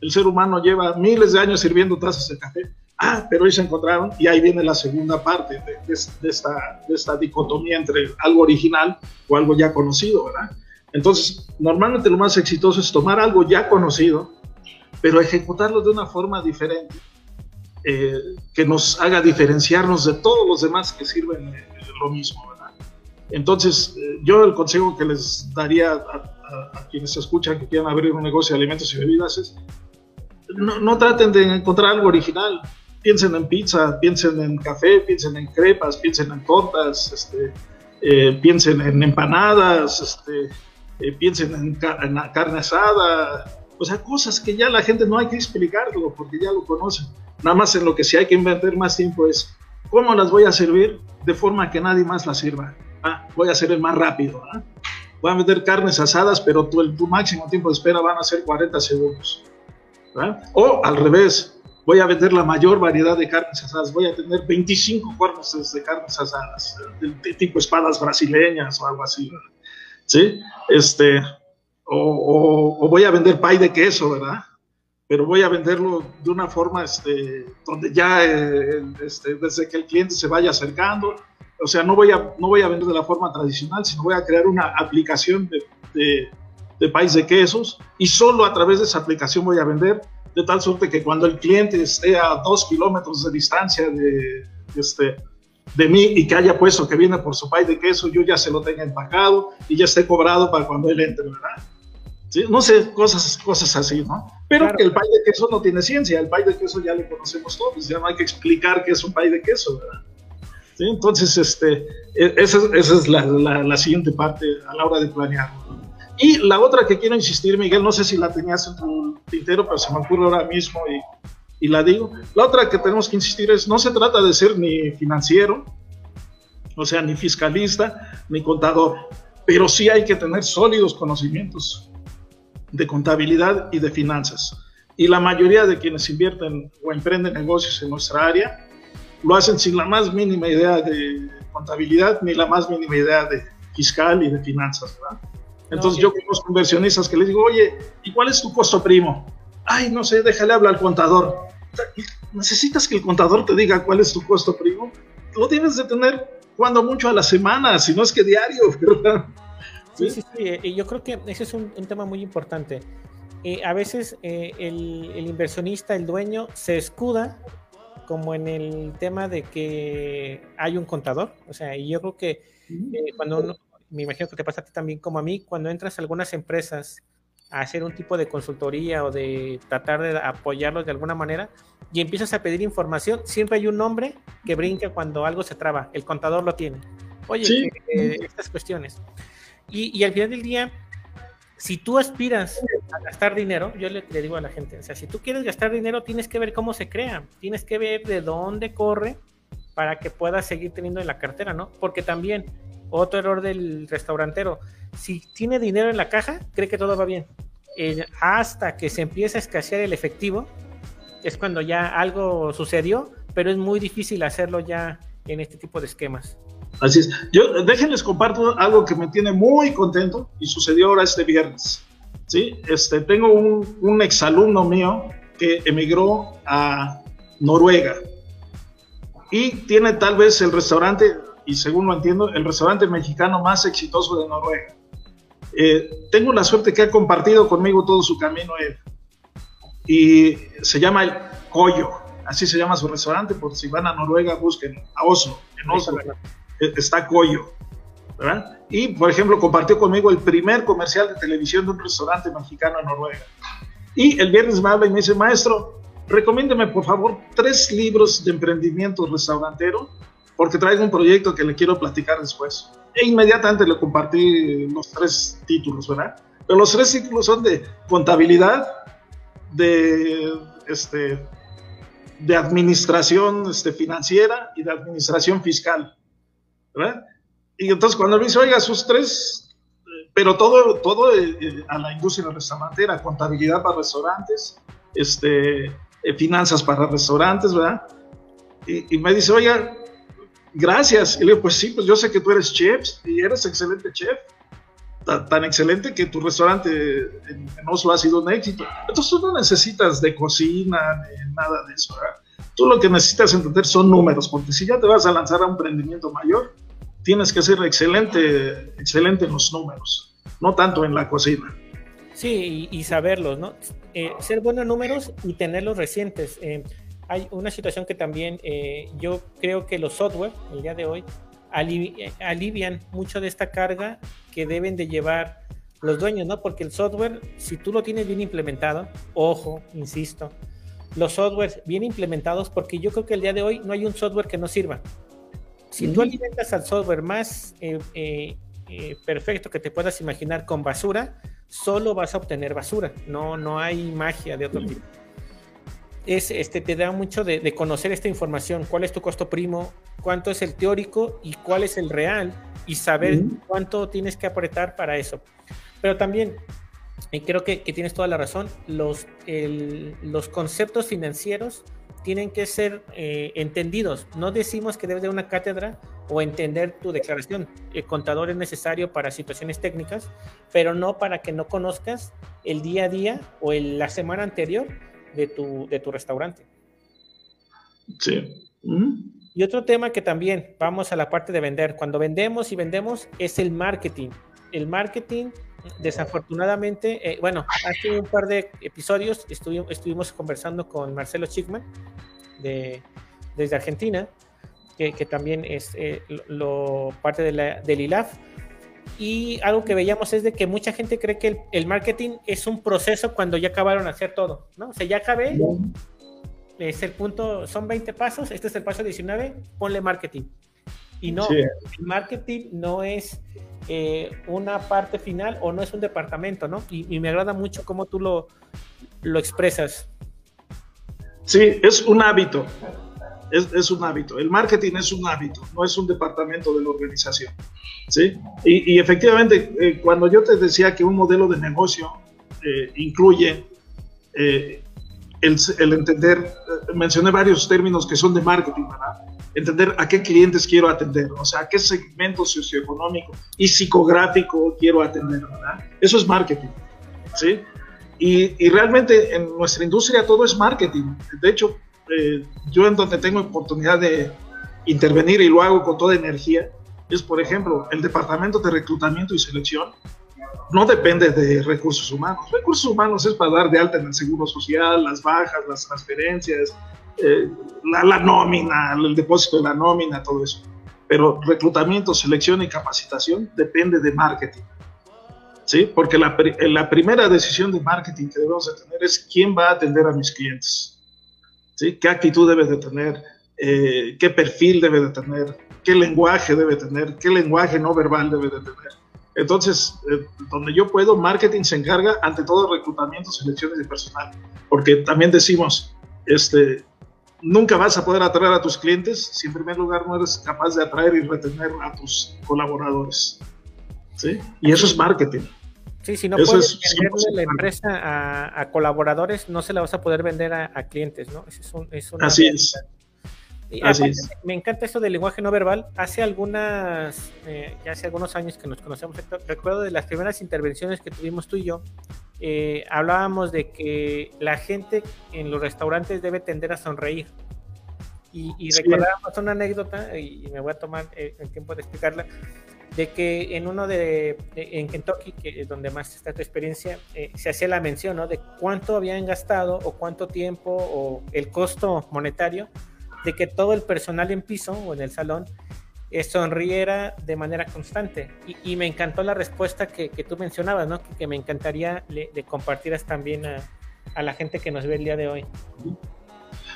El ser humano lleva miles de años sirviendo tazas de café. Ah, pero hoy se encontraron y ahí viene la segunda parte de, esta, de esta dicotomía entre algo original o algo ya conocido, ¿verdad? Entonces, normalmente lo más exitoso es tomar algo ya conocido, pero ejecutarlo de una forma diferente, eh, que nos haga diferenciarnos de todos los demás que sirven eh, lo mismo. Entonces, eh, yo el consejo que les daría a, quienes escuchan que quieran abrir un negocio de alimentos y bebidas es, no, traten de encontrar algo original. Piensen en pizza, piensen en café, piensen en crepas, piensen en tortas, este, eh, piensen en empanadas, este, eh, piensen en, carne asada, o sea, cosas que ya la gente no hay que explicarlo porque ya lo conocen. Nada más en lo que sí hay que invertir más tiempo es cómo las voy a servir de forma que nadie más las sirva ah, voy a ser el más rápido, ¿ah? voy a meter carnes asadas, pero tu, tu máximo tiempo de espera van a ser 40 segundos. O al revés, voy a vender la mayor variedad de carnes asadas, voy a tener 25 cuernos de carnes asadas, de, tipo espadas brasileñas o algo así. ¿Sí? Este, o, voy a vender pay de queso, ¿verdad? Pero voy a venderlo de una forma este, donde ya eh, este, desde que el cliente se vaya acercando, o sea, no voy, a, no voy a vender de la forma tradicional, sino voy a crear una aplicación de, de, país de quesos y solo a través de esa aplicación voy a vender, de tal suerte que cuando el cliente esté a dos kilómetros de distancia de, este, de mí y que haya puesto que viene por su país de queso, yo ya se lo tenga empacado y ya esté cobrado para cuando él entre, ¿verdad? ¿Sí? No sé, cosas, cosas así, ¿no? Pero que el pay de queso no tiene ciencia, el pay de queso ya lo conocemos todos, ya no hay que explicar qué es un pay de queso, ¿verdad? Entonces, este, e, esa, es la, siguiente parte a la hora de planear. Y la otra que quiero insistir, Miguel, no sé si la tenías en tu tintero, pero se me ocurre ahora mismo y, y la digo. La otra que tenemos que insistir es, no se trata de ser ni financiero, o sea, ni fiscalista, ni contador, pero sí hay que tener sólidos conocimientos de contabilidad y de finanzas. Y la mayoría de quienes invierten o emprenden negocios en nuestra área lo hacen sin la más mínima idea de contabilidad ni la más mínima idea de fiscal y de finanzas, ¿verdad? Entonces yo conozco inversionistas que les digo, oye, ¿y cuál es tu costo primo? Ay, no sé, déjale hablar al contador. ¿Necesitas que el contador te diga cuál es tu costo primo? Lo tienes de tener cuando mucho a la semana, si no es que diario, ¿verdad? Sí, sí, sí, y eh, yo creo que ese es un, tema muy importante. Eh, a veces eh, el, el, inversionista, el dueño, se escuda como en el tema de que hay un contador. O sea, y yo creo que cuando uno, me imagino que te pasa a ti también como a mí, cuando entras a algunas empresas a hacer un tipo de consultoría o de tratar de apoyarlos de alguna manera y empiezas a pedir información, siempre hay un nombre que brinca cuando algo se traba, el contador lo tiene. Oye, eh, estas cuestiones. Y, y, al final del día, si tú aspiras a gastar dinero, yo le, le, digo a la gente, o sea, si tú quieres gastar dinero, tienes que ver cómo se crea, tienes que ver de dónde corre para que puedas seguir teniendo en la cartera, ¿no? Porque también otro error del restaurantero. Si tiene dinero en la caja, cree que todo va bien. Hasta que se empieza a escasear el efectivo, es cuando ya algo sucedió, pero es muy difícil hacerlo ya en este tipo de esquemas. Así es. Yo déjenles comparto algo que me tiene muy contento y sucedió ahora este viernes. ¿sí? Este, tengo un, un exalumno mío que emigró a Noruega y tiene tal vez el restaurante, y según lo entiendo, el restaurante mexicano más exitoso de Noruega. Eh, tengo la suerte que ha compartido conmigo todo su camino él. Y se llama el Coyo, así se llama su restaurante, por si van a Noruega busquen a Oslo, en Oslo eh, está Coyo. ¿verdad? Y, por ejemplo, compartió conmigo el primer comercial de televisión de un restaurante mexicano en Noruega. Y el viernes me habla y me dice, maestro, recomiéndeme por favor tres libros de emprendimiento restaurantero porque traigo un proyecto que le quiero platicar después. E inmediatamente le compartí los tres títulos, ¿verdad? Pero los tres títulos son de contabilidad, de, este, de administración este, financiera y de administración fiscal, ¿verdad? Y entonces cuando me dice, oiga, sus tres, pero todo, todo eh, a la industria restaurantera, contabilidad para restaurantes, este, eh, finanzas para restaurantes, ¿verdad? Y, y me dice, oiga, gracias. Y le digo, pues sí, pues yo sé que tú eres chef y eres excelente chef. Tan, excelente que tu restaurante en, Oslo ha sido un éxito. Entonces tú no necesitas de cocina ni nada de eso. Tú lo que necesitas entender son números, porque si ya te vas a lanzar a un emprendimiento mayor, tienes que ser excelente, excelente en los números, no tanto en la cocina. Sí, y, saberlos, ¿no? Eh, ser buenos números y tenerlos recientes. Eh, hay una situación que también eh, yo creo que los software, el día de hoy, eh, alivian mucho de esta carga que deben de llevar los dueños, ¿no? Porque el software, si tú lo tienes bien implementado, ojo, insisto, los softwares bien implementados, porque yo creo que el día de hoy no hay un software que no sirva. Si tú alimentas al software más eh, perfecto que te puedas imaginar con basura, solo vas a obtener basura, no, no hay magia de otro tipo es, este, te da mucho de, conocer esta información, cuál es tu costo primo, cuánto es el teórico y cuál es el real, y saber cuánto tienes que apretar para eso. Pero también, y creo que, tienes toda la razón, los, los conceptos financieros tienen que ser eh, entendidos. No decimos que debes de una cátedra o entender tu declaración. El contador es necesario para situaciones técnicas, pero no para que no conozcas el día a día o la semana anterior de tu, de tu restaurante. Sí. Y otro tema que también vamos a la parte de vender. Cuando vendemos y vendemos es el marketing. El marketing, desafortunadamente, eh, bueno, hace un par de episodios estuvimos, estuvimos conversando con Marcelo Chickman de, desde Argentina, que, que también es eh, lo, parte de la, del ILAF y algo que veíamos es de que mucha gente cree que el, marketing es un proceso cuando ya acabaron de hacer todo, ¿no? O sea, ya acabé, es el punto, son 20 pasos, este es el paso 19, ponle marketing. Y no, el marketing no es eh, una parte final o no es un departamento, ¿no? Y, me agrada mucho cómo tú lo, lo expresas. Sí, es un hábito. Es, un hábito. El marketing es un hábito, no es un departamento de la organización. ¿sí? Y, efectivamente, eh, cuando yo te decía que un modelo de negocio eh, incluye el, el, entender, mencioné varios términos que son de marketing, ¿verdad? entender a qué clientes quiero atender, o sea, a qué segmento socioeconómico y psicográfico quiero atender, ¿verdad? Eso es marketing, ¿sí? Y, y realmente en nuestra industria todo es marketing. De hecho, eh, yo en donde tengo oportunidad de intervenir y lo hago con toda energía, es, por ejemplo, el departamento de reclutamiento y selección no depende de recursos humanos. Recursos humanos es para dar de alta en el seguro social, las bajas, las transferencias, eh, la, nómina, el depósito de la nómina, todo eso. Pero reclutamiento, selección y capacitación depende de marketing. ¿Sí? Porque la, la primera decisión de marketing que debemos de tener es quién va a atender a mis clientes. ¿Sí? ¿Qué actitud debe de tener? Eh, ¿Qué perfil debe de tener? ¿Qué lenguaje debe tener? ¿Qué lenguaje no verbal debe de tener? Entonces, eh, donde yo puedo, marketing se encarga ante todo reclutamiento, selecciones de personal, porque también decimos, este, nunca vas a poder atraer a tus clientes si en primer lugar no eres capaz de atraer y retener a tus colaboradores. ¿Sí? Y eso es marketing. Sí, si no puedes venderle la empresa a, colaboradores, no se la vas a poder vender a, clientes, ¿no? Es, Así es. Así es. Me encanta esto del lenguaje no verbal. Hace algunas, eh, ya hace algunos años que nos conocemos, recuerdo de las primeras intervenciones que tuvimos tú y yo, eh, hablábamos de que la gente en los restaurantes debe tender a sonreír. Y, y recordábamos una anécdota, y, me voy a tomar eh, el tiempo de explicarla, de que en uno de, en Kentucky, que es donde más está tu experiencia, eh, se hacía la mención ¿no? de cuánto habían gastado o cuánto tiempo o el costo monetario de que todo el personal en piso o en el salón sonriera de manera constante. Y, me encantó la respuesta que, tú mencionabas, ¿no? Que, me encantaría le, compartieras también a, la gente que nos ve el día de hoy.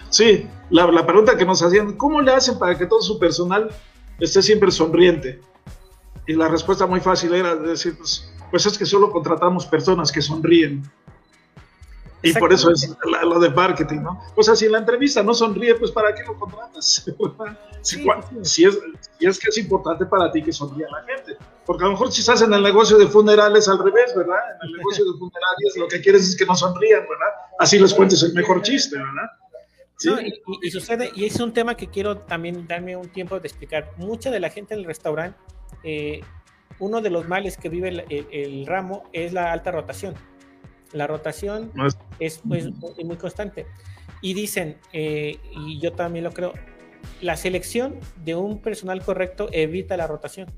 Sí, la, la, pregunta que nos hacían, ¿cómo le hacen para que todo su personal esté siempre sonriente? Y la respuesta muy fácil era decir, pues, pues es que solo contratamos personas que sonríen. Y por eso es lo de marketing, ¿no? O sea, si en la entrevista no sonríe, pues ¿para qué lo contratas? si, es, si, es, que es importante para ti que sonría la gente. Porque a lo mejor si estás en el negocio de funerales al revés, ¿verdad? En el negocio de funerales lo que quieres es que no sonrían, ¿verdad? Así les cuentes el mejor chiste, ¿verdad? Sí. y, sucede, y es un tema que quiero también darme un tiempo de explicar. Mucha de la gente en el restaurante, eh, uno de los males que vive el ramo es la alta rotación la rotación es, pues, muy, constante. Y dicen, eh, y yo también lo creo, la selección de un personal correcto evita la rotación.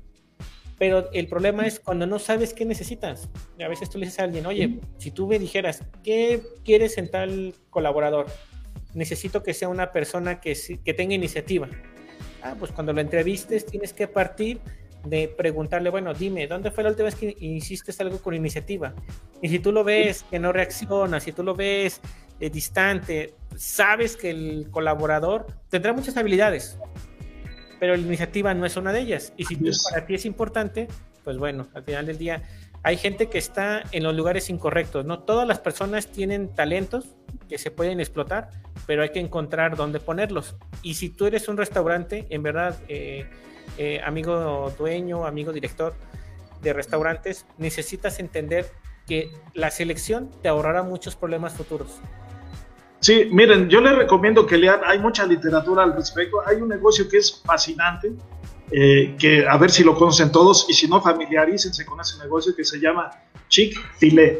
Pero el problema es cuando no sabes qué necesitas. A veces tú le dices a alguien, oye, si tú me dijeras, ¿qué quieres en tal colaborador? Necesito que sea una persona que, que tenga iniciativa. Ah, pues cuando lo entrevistes tienes que partir de preguntarle, bueno, dime, ¿dónde fue la última vez que hiciste algo con iniciativa? Y si tú lo ves que no reacciona, si tú lo ves eh, distante, sabes que el colaborador tendrá muchas habilidades, pero la iniciativa no es una de ellas. Y si para ti es importante, pues bueno, al final del día hay gente que está en los lugares incorrectos. No todas las personas tienen talentos que se pueden explotar, pero hay que encontrar dónde ponerlos. Y si tú eres un restaurante, en verdad... Eh, eh, amigo dueño, amigo director de restaurantes, necesitas entender que la selección te ahorrará muchos problemas futuros. Sí, miren, yo les recomiendo que lean, hay mucha literatura al respecto, hay un negocio que es fascinante, eh, que a ver si lo conocen todos y si no, familiarícense con ese negocio que se llama Chick-fil-A.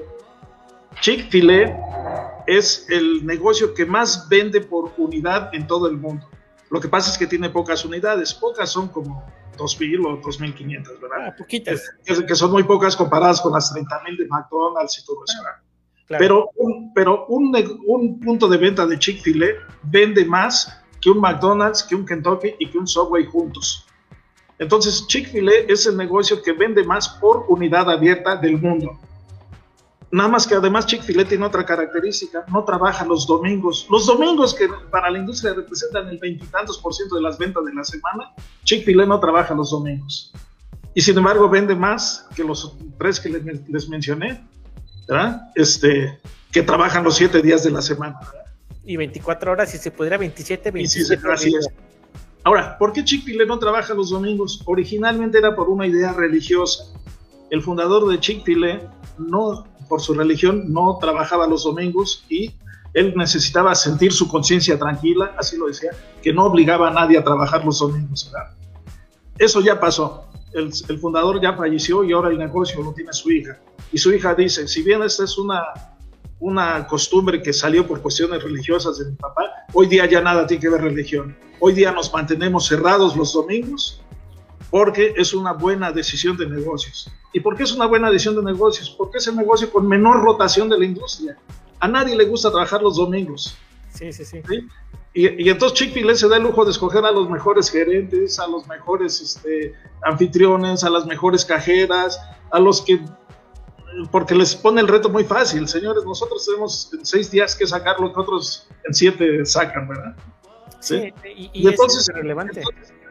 Chick-fil-A es el negocio que más vende por unidad en todo el mundo. Lo que pasa es que tiene pocas unidades, pocas son como 2.000 o 2.500, ¿verdad? Ah, poquitas. Que, son muy pocas comparadas con las 30.000 de McDonald's y todo eso. Pero, un, pero un, un punto de venta de Chick-fil-A vende más que un McDonald's, que un Kentucky y que un Subway juntos. Entonces, Chick-fil-A es el negocio que vende más por unidad abierta del mundo. Nada más que además Chick-fil-A tiene otra característica, no trabaja los domingos. Los domingos que para la industria representan el veintitantos por ciento de las ventas de la semana, Chick-fil-A no trabaja los domingos. y sin embargo vende más que los tres que les, mencioné, ¿verdad? Este, que trabajan los siete días de la semana. Y 24 horas, si se pudiera 27, 27. Ahora, ¿por qué Chick-fil-A no trabaja los domingos? Originalmente era por una idea religiosa. El fundador de Chick-fil-A, no, por su religión, no trabajaba los domingos y él necesitaba sentir su conciencia tranquila, así lo decía, que no obligaba a nadie a trabajar los domingos. Eso ya pasó. El, el, fundador ya falleció y ahora el negocio lo tiene su hija. Y su hija dice, si bien esta es una, una costumbre que salió por cuestiones religiosas de mi papá, hoy día ya nada tiene que ver religión. Hoy día nos mantenemos cerrados los domingos porque es una buena decisión de negocios. ¿Y por qué es una buena decisión de negocios? Porque es el negocio con menor rotación de la industria. A nadie le gusta trabajar los domingos. Sí, sí, sí. Y, entonces Chick-fil-A se da el lujo de escoger a los mejores gerentes, a los mejores este, anfitriones, a las mejores cajeras, a los que porque les pone el reto muy fácil, señores. Nosotros tenemos seis días que sacar lo que otros en siete sacan, ¿verdad? Sí, y, entonces, es relevante.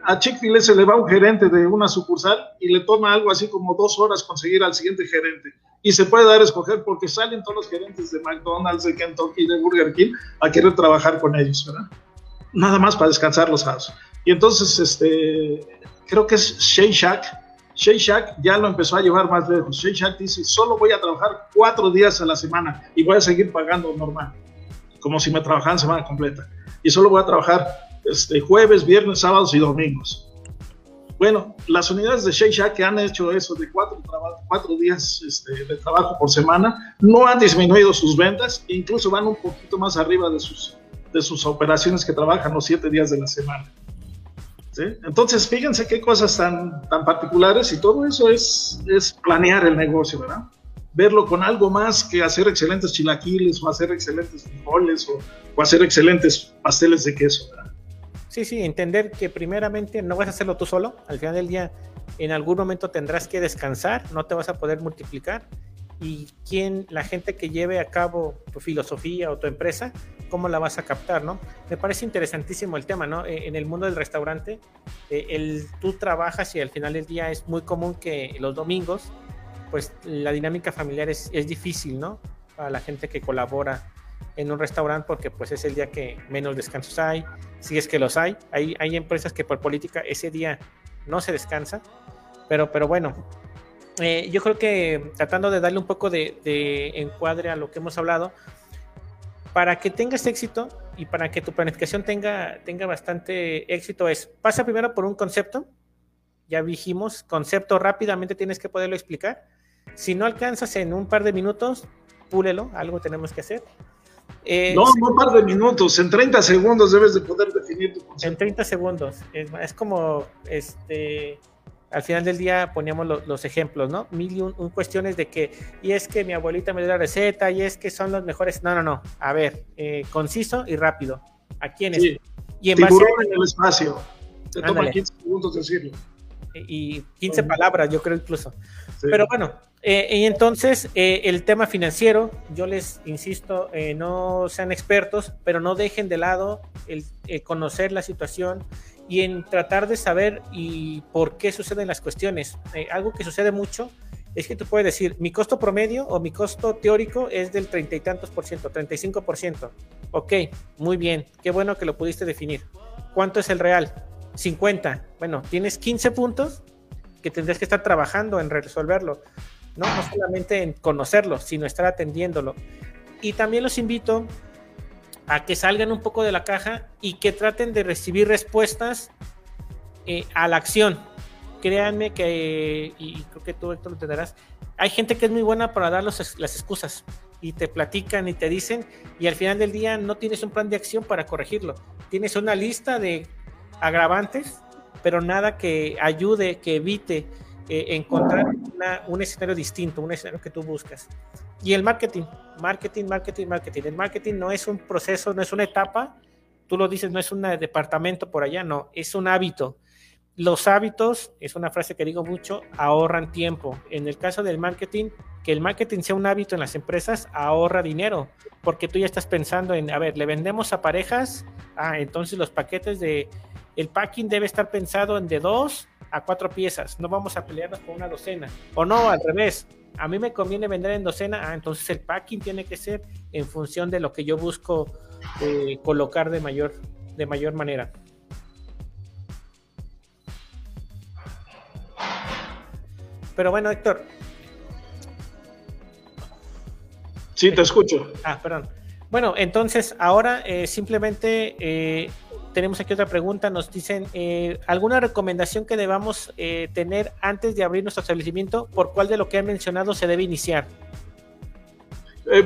A Chick-fil-A se le va un gerente de una sucursal y le toma algo así como dos horas conseguir al siguiente gerente. Y se puede dar a escoger porque salen todos los gerentes de McDonald's, de Kentucky, de Burger King a querer trabajar con ellos, ¿verdad? Nada más para descansar los sábados. Y entonces, este, creo que es Shane Shack, Shake Shack ya lo empezó a llevar más lejos. Shake Shack dice, solo voy a trabajar cuatro días a la semana y voy a seguir pagando normal, como si me trabajaran semana completa. Y solo voy a trabajar este, jueves, viernes, sábados y domingos. Bueno, las unidades de Shake Shack que han hecho eso de cuatro, cuatro días este, de trabajo por semana no han disminuido sus ventas, incluso van un poquito más arriba de sus, de sus operaciones que trabajan los siete días de la semana. Entonces, fíjense qué cosas tan, tan particulares y todo eso es, es planear el negocio, ¿verdad? Verlo con algo más que hacer excelentes chilaquiles o hacer excelentes frijoles o, o hacer excelentes pasteles de queso, ¿verdad? Sí, sí, entender que primeramente no vas a hacerlo tú solo, al final del día en algún momento tendrás que descansar, no te vas a poder multiplicar y quién, la gente que lleve a cabo tu filosofía o tu empresa, cómo la vas a captar, ¿no? Me parece interesantísimo el tema, ¿no? Eh, en el mundo del restaurante, eh, el, tú trabajas y al final del día es muy común que los domingos, pues la dinámica familiar es, es difícil, ¿no? Para la gente que colabora en un restaurante porque pues es el día que menos descansos hay, si es que los hay. Hay, hay empresas que por política ese día no se descansa, pero, pero bueno, eh, yo creo que tratando de darle un poco de, encuadre a lo que hemos hablado, para que tengas éxito y para que tu planificación tenga, tenga bastante éxito es, pasa primero por un concepto, ya dijimos, concepto rápidamente tienes que poderlo explicar. Si no alcanzas en un par de minutos, púlelo, algo tenemos que hacer. Eh, no, no un par de minutos, en 30 segundos debes de poder definir tu concepto. En 30 segundos, es, es como, este, al final del día poníamos los ejemplos, ¿no? Mil y un, cuestiones de que, y es que mi abuelita me dio la receta, y es que son los mejores. No, no, no. A ver, eh, conciso y rápido. ¿A quiénes? Sí. Y en Tiburón en el espacio. Te toma 15 segundos decirlo. Y 15 palabras, yo creo incluso. Pero bueno, eh, y entonces eh, el tema financiero, yo les insisto, no sean expertos, pero no dejen de lado el conocer la situación y en tratar de saber y por qué suceden las cuestiones. Eh, algo que sucede mucho es que tú puedes decir, mi costo promedio o mi costo teórico es del treinta y tantos por ciento, 35 por ciento. Ok, muy bien, qué bueno que lo pudiste definir. ¿Cuánto es el real? 50. Bueno, tienes 15 puntos que tendrías que estar trabajando en resolverlo. No, no solamente en conocerlo, sino estar atendiéndolo. Y también los invito a que salgan un poco de la caja y que traten de recibir respuestas eh, a la acción. Créanme que, y creo que tú, Héctor, lo entenderás, hay gente que es muy buena para dar las excusas y te platican y te dicen y al final del día no tienes un plan de acción para corregirlo. Tienes una lista de agravantes, pero nada que ayude, que evite eh, encontrar un escenario distinto, un escenario que tú buscas. Y el marketing, marketing, marketing, marketing. El marketing no es un proceso, no es una etapa. Tú lo dices, no es un departamento por allá, no, es un hábito. Los hábitos, es una frase que digo mucho, ahorran tiempo. En el caso del marketing, que el marketing sea un hábito en las empresas, ahorra dinero, porque tú ya estás pensando en, a ver, le vendemos a parejas, ah, entonces los paquetes de, el packing debe estar pensado en de dos a cuatro piezas, no vamos a pelearnos con una docena. O no, al revés, a mí me conviene vender en docena, ah, entonces el packing tiene que ser en función de lo que yo busco eh, colocar de mayor, de mayor manera. Pero bueno, Héctor. Sí, te escucho. Ah, perdón. Bueno, entonces ahora eh, simplemente eh, tenemos aquí otra pregunta. Nos dicen, eh, ¿alguna recomendación que debamos tener antes de abrir nuestro establecimiento? ¿Por cuál de lo que han mencionado se debe iniciar?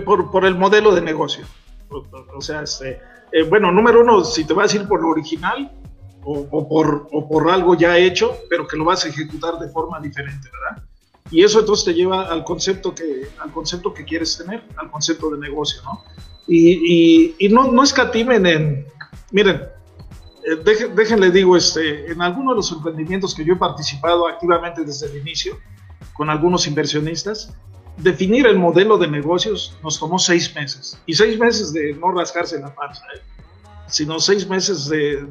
por, el modelo de negocio. O, sea, este, bueno, número uno, si te vas a ir por lo original o, por, o por algo ya hecho, pero que lo vas a ejecutar de forma diferente, ¿verdad? Y eso entonces te lleva al concepto que, al concepto que quieres tener, al concepto de negocio, ¿no? y, y, no, no escatimen en, miren, eh, déjenle digo, este, en algunos de los emprendimientos que yo he participado activamente desde el inicio, con algunos inversionistas, definir el modelo de negocios nos tomó seis meses. Y seis meses de no rascarse la panza, ¿eh? sino seis meses de,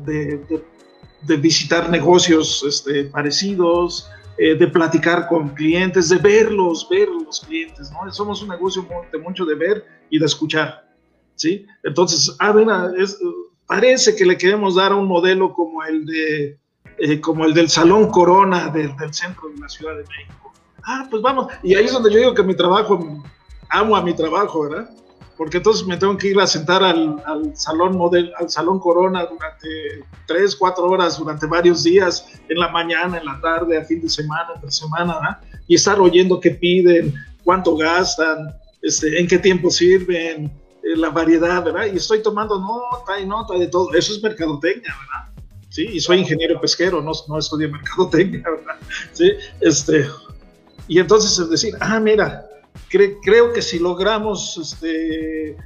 de, visitar negocios este, parecidos, eh, de platicar con clientes, de verlos, ver los clientes. ¿no? Somos un negocio de mucho de ver y de escuchar. ¿sí? Entonces, ah, es, parece que le queremos dar un modelo como el, de, eh, como el del Salón Corona del, centro de la Ciudad de México. Ah, pues vamos. Y ahí es donde yo digo que mi trabajo, amo a mi trabajo, ¿verdad? Porque entonces me tengo que ir a sentar al, salón model, al salón Corona durante tres, cuatro horas, durante varios días, en la mañana, en la tarde, a fin de semana, entre semana, ¿verdad? y estar oyendo qué piden, cuánto gastan, este, en qué tiempo sirven, eh, la variedad, ¿verdad? Y estoy tomando nota y nota de todo. Eso es mercadotecnia, ¿verdad? Sí, y soy ingeniero pesquero, no, no estudié mercadotecnia, ¿verdad? Sí, este, y entonces es decir, ah, mira, creo que si logramos este, eh,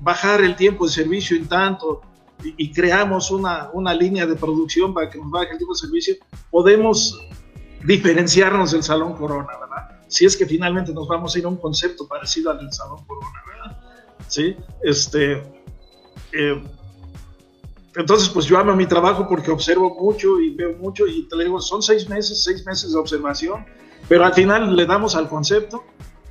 bajar el tiempo de servicio en tanto y, creamos una, una, línea de producción para que nos baje el tiempo de servicio, podemos diferenciarnos del Salón Corona, ¿verdad? Si es que finalmente nos vamos a ir a un concepto parecido al del Salón Corona, ¿verdad? ¿Sí? Este, eh, entonces, pues yo amo mi trabajo porque observo mucho y veo mucho y te digo, son seis meses, seis meses de observación, pero al final le damos al concepto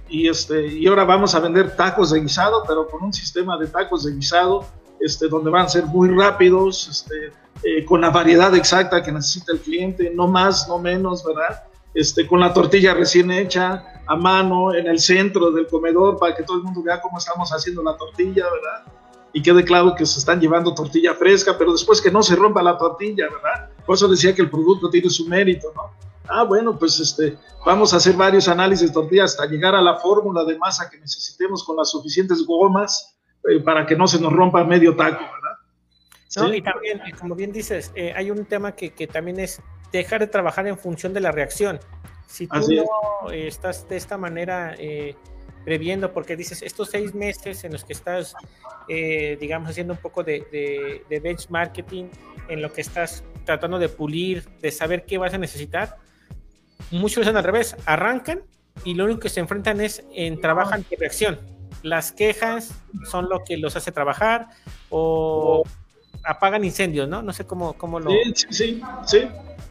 y, este, y ahora vamos a vender tacos de guisado, pero con un sistema de tacos de guisado este, donde van a ser muy rápidos, este, eh, con la variedad exacta que necesita el cliente, no más, no menos, ¿verdad? Este, con la tortilla recién hecha, a mano en el centro del comedor para que todo el mundo vea cómo estamos haciendo la tortilla, ¿verdad? Y quede claro que se están llevando tortilla fresca, pero después que no se rompa la tortilla, ¿verdad? Por eso decía que el producto tiene su mérito, ¿no? Ah, bueno, pues este, vamos a hacer varios análisis de tortilla hasta llegar a la fórmula de masa que necesitemos con las suficientes gomas eh, para que no se nos rompa medio taco, ¿verdad? ¿Sí? y también, como bien dices, eh, hay un tema que, que también es dejar de trabajar en función de la reacción. Si tú no estás de esta manera eh, previendo, porque dices, estos seis meses en los que estás, eh, digamos, haciendo un poco de, de, de benchmarking, en lo que estás tratando de pulir, de saber qué vas a necesitar, muchos hacen al revés, arrancan y lo único que se enfrentan es en trabajan por reacción. Las quejas son lo que los hace trabajar o apagan incendios, ¿no? No sé cómo, cómo lo... Sí, sí, sí.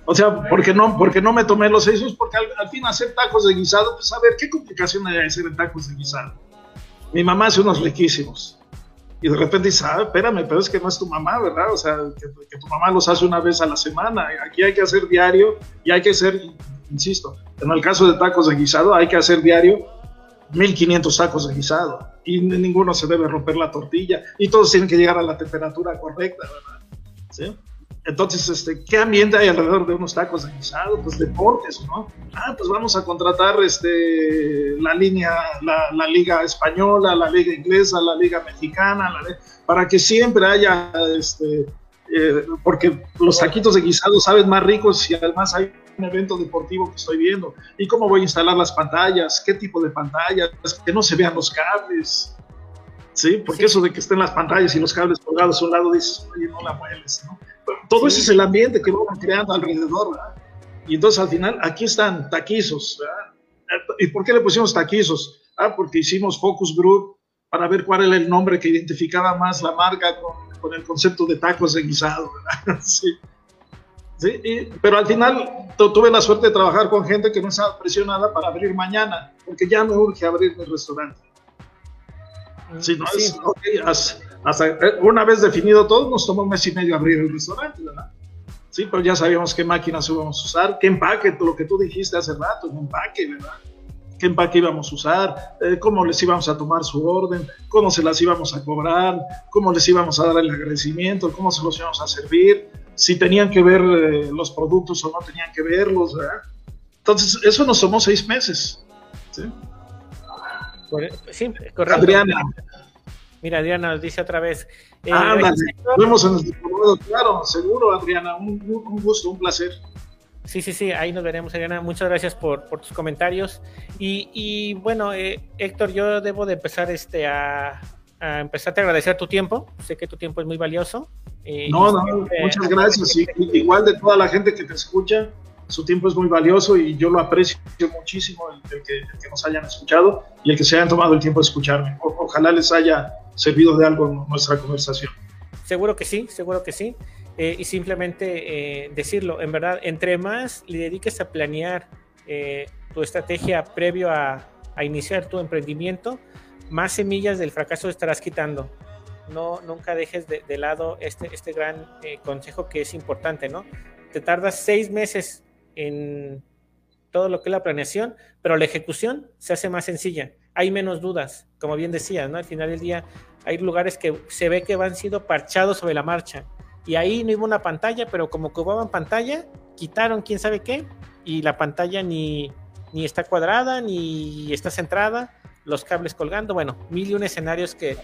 O sea, porque no, porque no me tomé los seis, porque al, fin hacer tacos de guisado, pues a ver, ¿qué complicación hay hacer tacos de guisado? Mi mamá hace unos riquísimos. Y de repente dice, ah, espérame, pero es que no es tu mamá, ¿verdad? O sea, que, tu mamá los hace una vez a la semana. Aquí hay que hacer diario y hay que hacer, insisto, en el caso de tacos de guisado, hay que hacer diario 1500 tacos de guisado. Y ninguno se debe romper la tortilla. Y todos tienen que llegar a la temperatura correcta, ¿verdad? ¿Sí? Entonces, este, ¿qué ambiente hay alrededor de unos tacos de guisado? Pues deportes, ¿no? Ah, pues vamos a contratar este, la línea, la, liga española, la liga inglesa, la liga mexicana, para que siempre haya, este, eh, porque los taquitos de guisado saben más ricos y además hay un evento deportivo que estoy viendo. ¿Y cómo voy a instalar las pantallas? ¿Qué tipo de pantallas? Que no se vean los cables. ¿Sí? Porque eso de que estén las pantallas y los cables colgados a un lado, dices, oye, no la mueles, ¿no? Todo ese es el ambiente que van creando alrededor, ¿verdad? Y entonces al final, aquí están taquizos, ¿verdad? ¿Y por qué le pusimos taquizos? Ah, porque hicimos focus group para ver cuál era el nombre que identificaba más la marca con, con el concepto de tacos de guisado. Sí. Sí, pero al final tuve la suerte de trabajar con gente que no estaba presionada para abrir mañana, porque ya me urge abrir mi restaurante. Mm, si no es, hasta, eh, una vez definido todo, nos tomó un mes y medio abrir el restaurante, ¿verdad? Sí, pero ya sabíamos qué máquinas íbamos a usar, qué empaque, lo que tú dijiste hace rato, un empaque, ¿verdad? qué empaque íbamos a usar, eh, cómo les íbamos a tomar su orden, cómo se las íbamos a cobrar, cómo les íbamos a dar el agradecimiento, cómo se los íbamos a servir, si tenían que ver eh, los productos o no tenían que verlos, ¿verdad? Entonces, eso nos tomó seis meses. Sí, sí correcto. Adriana. Mira, Adriana nos dice otra vez. Eh, Ándale, nos vemos en el diplomado, claro, seguro, Adriana, un, un gusto, un placer. Sí, sí, sí, ahí nos veremos, Adriana. Muchas gracias por, por tus comentarios. Y, y bueno, eh, Héctor, yo debo de empezar este, a, a, empezarte a agradecer tu tiempo. Sé que tu tiempo es muy valioso. Eh, no, no, muchas gracias. igual de toda la gente que te escucha, su tiempo es muy valioso y yo lo aprecio muchísimo, el, que, que, nos hayan escuchado y el que se hayan tomado el tiempo de escucharme. ojalá les haya servido de algo nuestra conversación. Seguro que sí, seguro que sí. Eh, y simplemente eh, decirlo, en verdad, entre más le dediques a planear eh, tu estrategia previo a, a, iniciar tu emprendimiento, más semillas del fracaso estarás quitando. No, nunca dejes de, de lado este, este gran consejo que es importante, ¿no? Te tardas seis meses en todo lo que es la planeación, pero la ejecución se hace más sencilla. Hay menos dudas, como bien decías, ¿no? Al final del día hay lugares que se ve que van siendo parchados sobre la marcha y ahí no iba una pantalla, pero como en pantalla, quitaron quién sabe qué y la pantalla ni, ni está cuadrada ni está centrada, los cables colgando, bueno, mil y un escenarios que,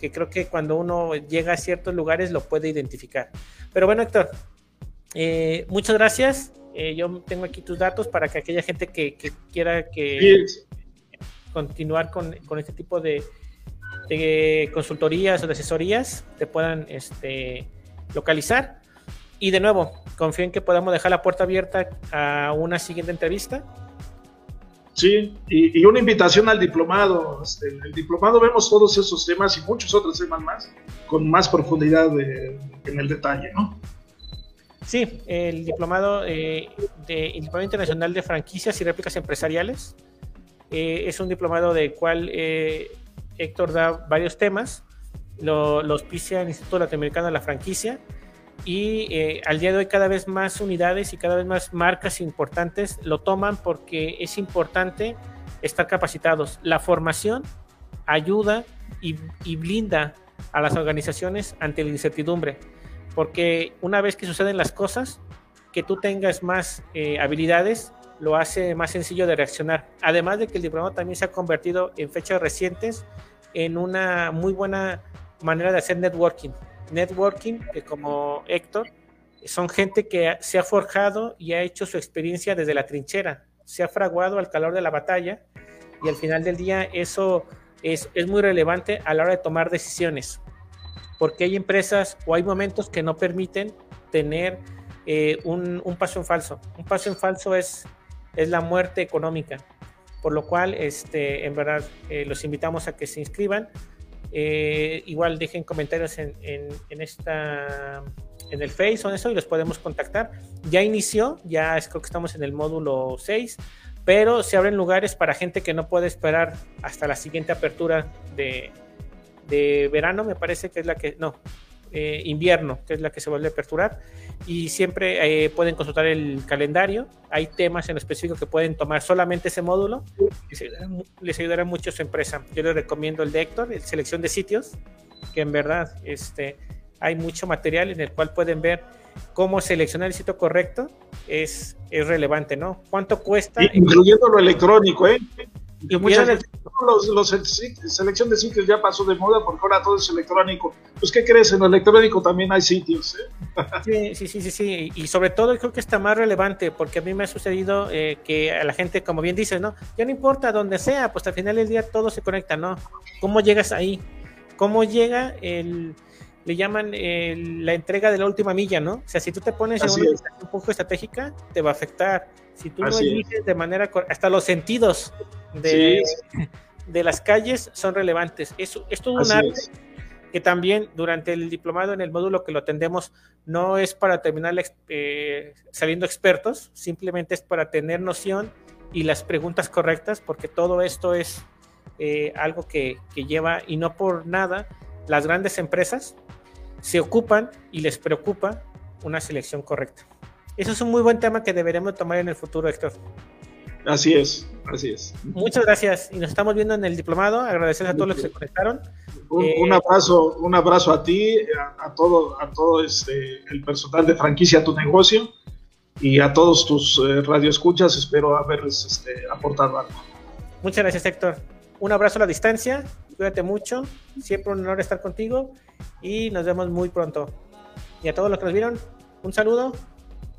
que creo que cuando uno llega a ciertos lugares lo puede identificar. Pero bueno, Héctor, eh, muchas gracias. Eh, yo tengo aquí tus datos para que aquella gente que quiera que continuar con, con, este tipo de, de, consultorías o de asesorías te puedan este, localizar. Y de nuevo, confío en que podamos dejar la puerta abierta a una siguiente entrevista. Sí, y, una invitación al diplomado. Este, el diplomado vemos todos esos temas y muchos otros temas más con más profundidad en el detalle, ¿no? Sí, el diplomado eh, de Diplomado Internacional de Franquicias y Réplicas Empresariales eh, es un diplomado del cual eh, Héctor da varios temas lo, lo auspicia el Instituto Latinoamericano de la Franquicia y eh, al día de hoy cada vez más unidades y cada vez más marcas importantes lo toman porque es importante estar capacitados. La formación ayuda y, blinda a las organizaciones ante la incertidumbre, porque una vez que suceden las cosas, que tú tengas más eh, habilidades lo hace más sencillo de reaccionar. Además de que el diplomado también se ha convertido en fechas recientes en una muy buena manera de hacer networking. Networking, que como Héctor, son gente que se ha forjado y ha hecho su experiencia desde la trinchera, se ha fraguado al calor de la batalla y al final del día eso es, muy relevante a la hora de tomar decisiones, porque hay empresas o hay momentos que no permiten tener eh, un, un, paso en falso. Un paso en falso es, es la muerte económica, por lo cual este, en verdad eh, los invitamos a que se inscriban. Eh, igual dejen comentarios en, en, esta en el Face o en eso y los podemos contactar. Ya inició, ya creo que estamos en el módulo 6, pero se abren lugares para gente que no puede esperar hasta la siguiente apertura de, de verano, me parece que es la que, no, eh, invierno, que es la que se vuelve a aperturar. Y siempre eh, pueden consultar el calendario. Hay temas en específico que pueden tomar solamente ese módulo. Les ayudará, mucho a su empresa. Yo les recomiendo el de Héctor, el selección de sitios, que en verdad este, hay mucho material en el cual pueden ver cómo seleccionar el sitio correcto. Es, es relevante, ¿no? ¿Cuánto cuesta? Incluyendo lo electrónico, ¿eh? Y muchas veces los, selección de sitios ya pasó de moda porque ahora todo es electrónico. Pues, ¿qué crees? En lo electrónico también hay sitios. ¿eh? Sí, sí, sí, sí, Y sobre todo creo que está más relevante porque a mí me ha sucedido eh, que a la gente, como bien dices, ¿no? Ya no importa donde sea, pues al final del día todo se conecta, ¿no? ¿Cómo llegas ahí? ¿Cómo llega el le llaman la entrega de la última milla, ¿no? O sea, si tú te pones en una un poco estratégica, te va a afectar. Si tú no eliges de manera hasta los sentidos de, de las calles son relevantes. Es, es todo un arte que también durante el diplomado en el módulo que lo atendemos no es para terminar eh, saliendo expertos, simplemente es para tener noción y las preguntas correctas, porque todo esto es eh, algo que, que lleva, y no por nada, las grandes empresas se ocupan y les preocupa una selección correcta. Eso es un muy buen tema que deberemos tomar en el futuro, Héctor. Así es, así es. Muchas gracias y nos estamos viendo en el diplomado. Agradecer a todos los que se conectaron. Un, eh, abrazo, un abrazo a ti, a, todo, a todo este, el personal de franquicia Tu Negocio y a todos tus eh, radioescuchas. Espero haberles este, aportado algo. Muchas gracias, Héctor. Un abrazo a la distancia. Cuídate mucho. Siempre un honor estar contigo y nos vemos muy pronto. Y a todos los que nos vieron, un saludo.